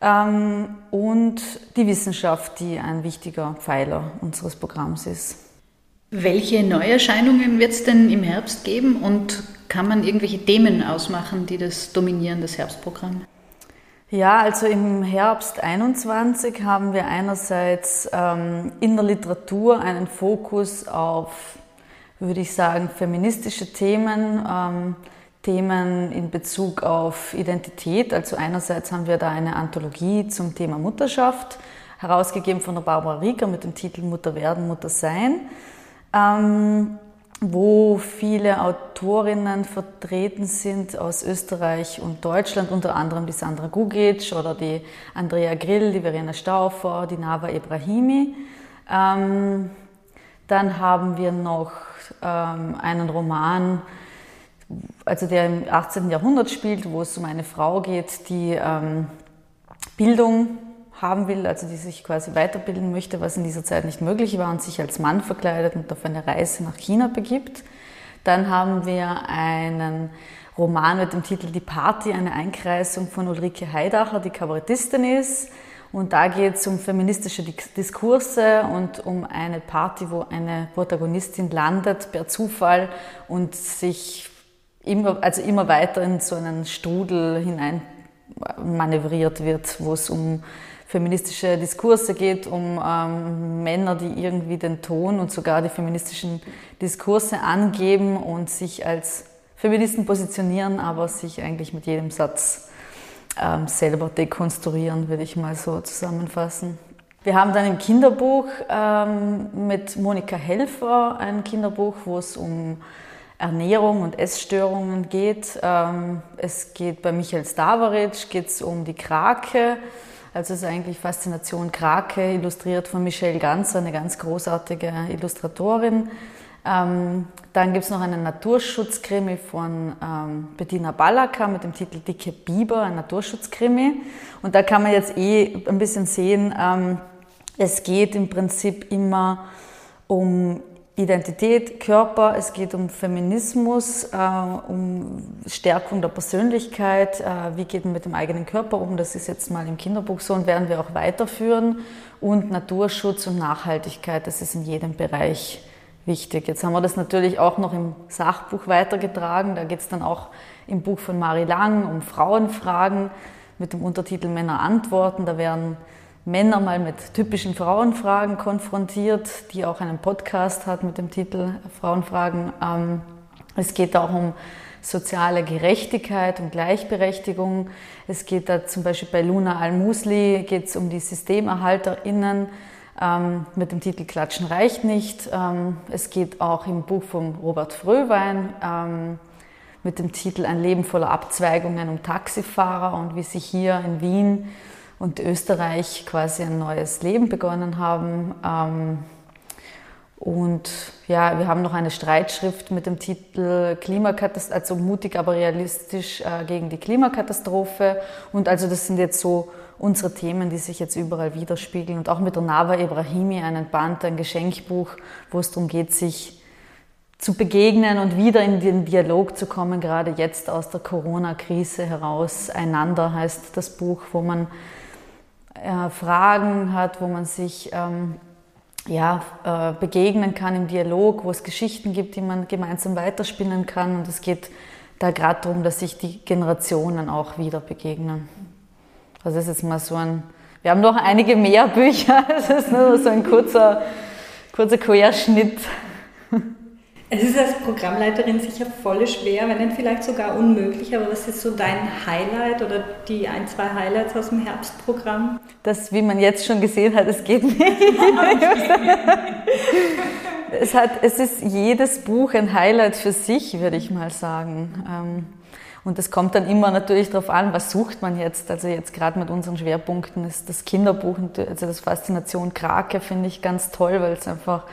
ähm, und die Wissenschaft, die ein wichtiger Pfeiler unseres Programms ist. Welche Neuerscheinungen wird es denn im Herbst geben und kann man irgendwelche Themen ausmachen, die das dominieren, das Herbstprogramm? Ja, also im Herbst 21 haben wir einerseits ähm, in der Literatur einen Fokus auf, würde ich sagen, feministische Themen, ähm, Themen in Bezug auf Identität. Also einerseits haben wir da eine Anthologie zum Thema Mutterschaft, herausgegeben von der Barbara Rieger mit dem Titel Mutter werden, Mutter sein. Ähm, wo viele Autorinnen vertreten sind aus Österreich und Deutschland, unter anderem die Sandra Gugic oder die Andrea Grill, die Verena Stauffer, die Nava Ibrahimi. Ähm, dann haben wir noch ähm, einen Roman, also der im 18. Jahrhundert spielt, wo es um eine Frau geht, die ähm, Bildung haben will, also die sich quasi weiterbilden möchte, was in dieser Zeit nicht möglich war und sich als Mann verkleidet und auf eine Reise nach China begibt. Dann haben wir einen Roman mit dem Titel Die Party, eine Einkreisung von Ulrike Heidacher, die Kabarettistin ist. Und da geht es um feministische Diskurse und um eine Party, wo eine Protagonistin landet per Zufall und sich immer, also immer weiter in so einen Strudel hinein manövriert wird, wo es um feministische Diskurse geht, um ähm, Männer, die irgendwie den Ton und sogar die feministischen Diskurse angeben und sich als Feministen positionieren, aber sich eigentlich mit jedem Satz ähm, selber dekonstruieren, würde ich mal so zusammenfassen. Wir haben dann im Kinderbuch ähm, mit Monika Helfer ein Kinderbuch, wo es um Ernährung und Essstörungen geht. Ähm, es geht bei Michael Stavaric geht's um die Krake. Also es ist eigentlich Faszination Krake, illustriert von Michelle Ganzer, eine ganz großartige Illustratorin. Ähm, dann gibt es noch eine Naturschutzkrimi von ähm, Bettina Ballaka mit dem Titel Dicke Biber, ein Naturschutzkrimi. Und da kann man jetzt eh ein bisschen sehen, ähm, es geht im Prinzip immer um Identität, Körper, es geht um Feminismus, äh, um Stärkung der Persönlichkeit, äh, wie geht man mit dem eigenen Körper um, das ist jetzt mal im Kinderbuch so und werden wir auch weiterführen. Und Naturschutz und Nachhaltigkeit, das ist in jedem Bereich wichtig. Jetzt haben wir das natürlich auch noch im Sachbuch weitergetragen, da geht es dann auch im Buch von Marie Lang um Frauenfragen mit dem Untertitel Männer antworten, da werden Männer mal mit typischen Frauenfragen konfrontiert, die auch einen Podcast hat mit dem Titel Frauenfragen. Ähm, es geht auch um soziale Gerechtigkeit und Gleichberechtigung. Es geht da zum Beispiel bei Luna Al-Musli geht es um die SystemerhalterInnen ähm, mit dem Titel Klatschen reicht nicht. Ähm, es geht auch im Buch von Robert Fröhwein mit dem Titel Ein Leben voller Abzweigungen um Taxifahrer und wie sich hier in Wien und Österreich quasi ein neues Leben begonnen haben. Ähm, und ja, wir haben noch eine Streitschrift mit dem Titel Klimakatastrophe, also mutig, aber realistisch äh, gegen die Klimakatastrophe. Und also das sind jetzt so unsere Themen, die sich jetzt überall widerspiegeln. Und auch mit der Nava Ibrahimi einen Band, ein Geschenkbuch, wo es darum geht, sich zu begegnen und wieder in den Dialog zu kommen, gerade jetzt aus der Corona-Krise heraus. Einander heißt das Buch, wo man äh, Fragen hat, wo man sich ähm, ja, äh, begegnen kann im Dialog, wo es Geschichten gibt, die man gemeinsam weiterspinnen kann. Und es geht da gerade darum, dass sich die Generationen auch wieder begegnen. Also das ist jetzt mal so ein, wir haben noch einige mehr Bücher, es ist nur so ein kurzer, kurzer Querschnitt. Es ist als Programmleiterin sicher voll schwer, wenn nicht vielleicht sogar unmöglich, aber was ist so dein Highlight oder die ein, zwei Highlights aus dem Herbstprogramm? Das, wie man jetzt schon gesehen hat, es geht nicht. es, hat, es ist jedes Buch ein Highlight für sich, würde ich mal sagen. Ähm, und es kommt dann immer natürlich darauf an, was sucht man jetzt. Also jetzt gerade mit unseren Schwerpunkten ist das Kinderbuch, also das Faszination Krake finde ich ganz toll, weil es einfach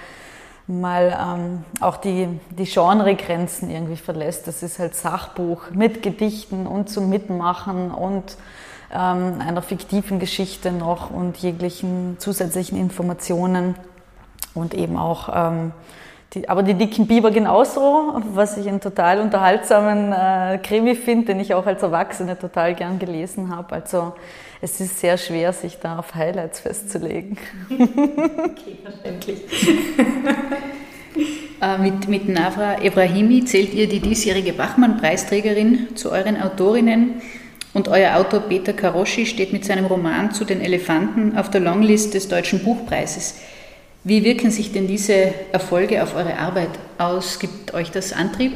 mal ähm, auch die, die Genregrenzen irgendwie verlässt. Das ist halt Sachbuch mit Gedichten und zum Mitmachen und ähm, einer fiktiven Geschichte noch und jeglichen zusätzlichen Informationen und eben auch ähm, die, aber die dicken Biber genauso, was ich einen total unterhaltsamen äh, Krimi finde, den ich auch als Erwachsene total gern gelesen habe. Also es ist sehr schwer, sich da auf Highlights festzulegen. okay, verständlich. äh, mit, mit Navra Ebrahimi zählt ihr die diesjährige Bachmann-Preisträgerin zu euren Autorinnen und euer Autor Peter Karoschi steht mit seinem Roman zu den Elefanten auf der Longlist des Deutschen Buchpreises. Wie wirken sich denn diese Erfolge auf eure Arbeit aus? Gibt euch das Antrieb?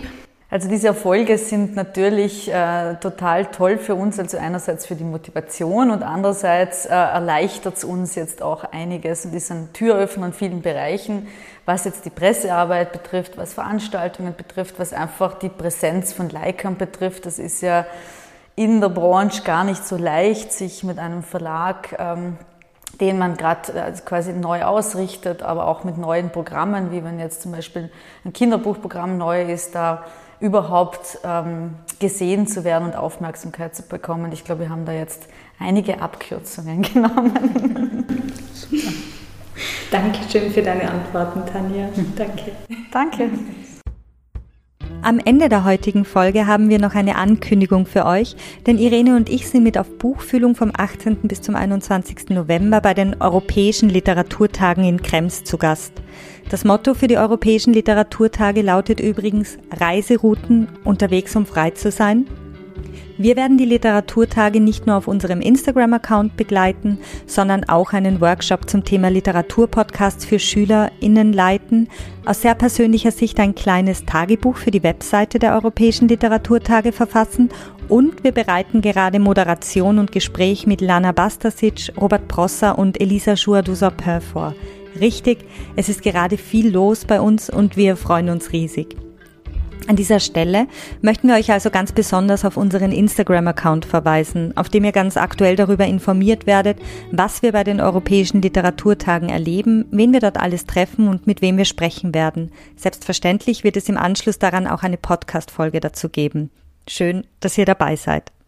Also diese Erfolge sind natürlich äh, total toll für uns, also einerseits für die Motivation und andererseits äh, erleichtert es uns jetzt auch einiges und ist ein Türöffner in vielen Bereichen, was jetzt die Pressearbeit betrifft, was Veranstaltungen betrifft, was einfach die Präsenz von Leikern betrifft. Das ist ja in der Branche gar nicht so leicht, sich mit einem Verlag ähm, den man gerade äh, quasi neu ausrichtet, aber auch mit neuen Programmen, wie wenn jetzt zum Beispiel ein Kinderbuchprogramm neu ist, da überhaupt ähm, gesehen zu werden und Aufmerksamkeit zu bekommen. Ich glaube, wir haben da jetzt einige Abkürzungen genommen. Super. Dankeschön für deine Antworten, Tanja. Danke. Danke. Am Ende der heutigen Folge haben wir noch eine Ankündigung für euch, denn Irene und ich sind mit auf Buchfühlung vom 18. bis zum 21. November bei den Europäischen Literaturtagen in Krems zu Gast. Das Motto für die Europäischen Literaturtage lautet übrigens Reiserouten unterwegs, um frei zu sein. Wir werden die Literaturtage nicht nur auf unserem Instagram-Account begleiten, sondern auch einen Workshop zum Thema Literaturpodcast für SchülerInnen leiten, aus sehr persönlicher Sicht ein kleines Tagebuch für die Webseite der Europäischen Literaturtage verfassen und wir bereiten gerade Moderation und Gespräch mit Lana Bastasic, Robert Prosser und Elisa Jour-Dusopin vor. Richtig, es ist gerade viel los bei uns und wir freuen uns riesig. An dieser Stelle möchten wir euch also ganz besonders auf unseren Instagram-Account verweisen, auf dem ihr ganz aktuell darüber informiert werdet, was wir bei den Europäischen Literaturtagen erleben, wen wir dort alles treffen und mit wem wir sprechen werden. Selbstverständlich wird es im Anschluss daran auch eine Podcast-Folge dazu geben. Schön, dass ihr dabei seid.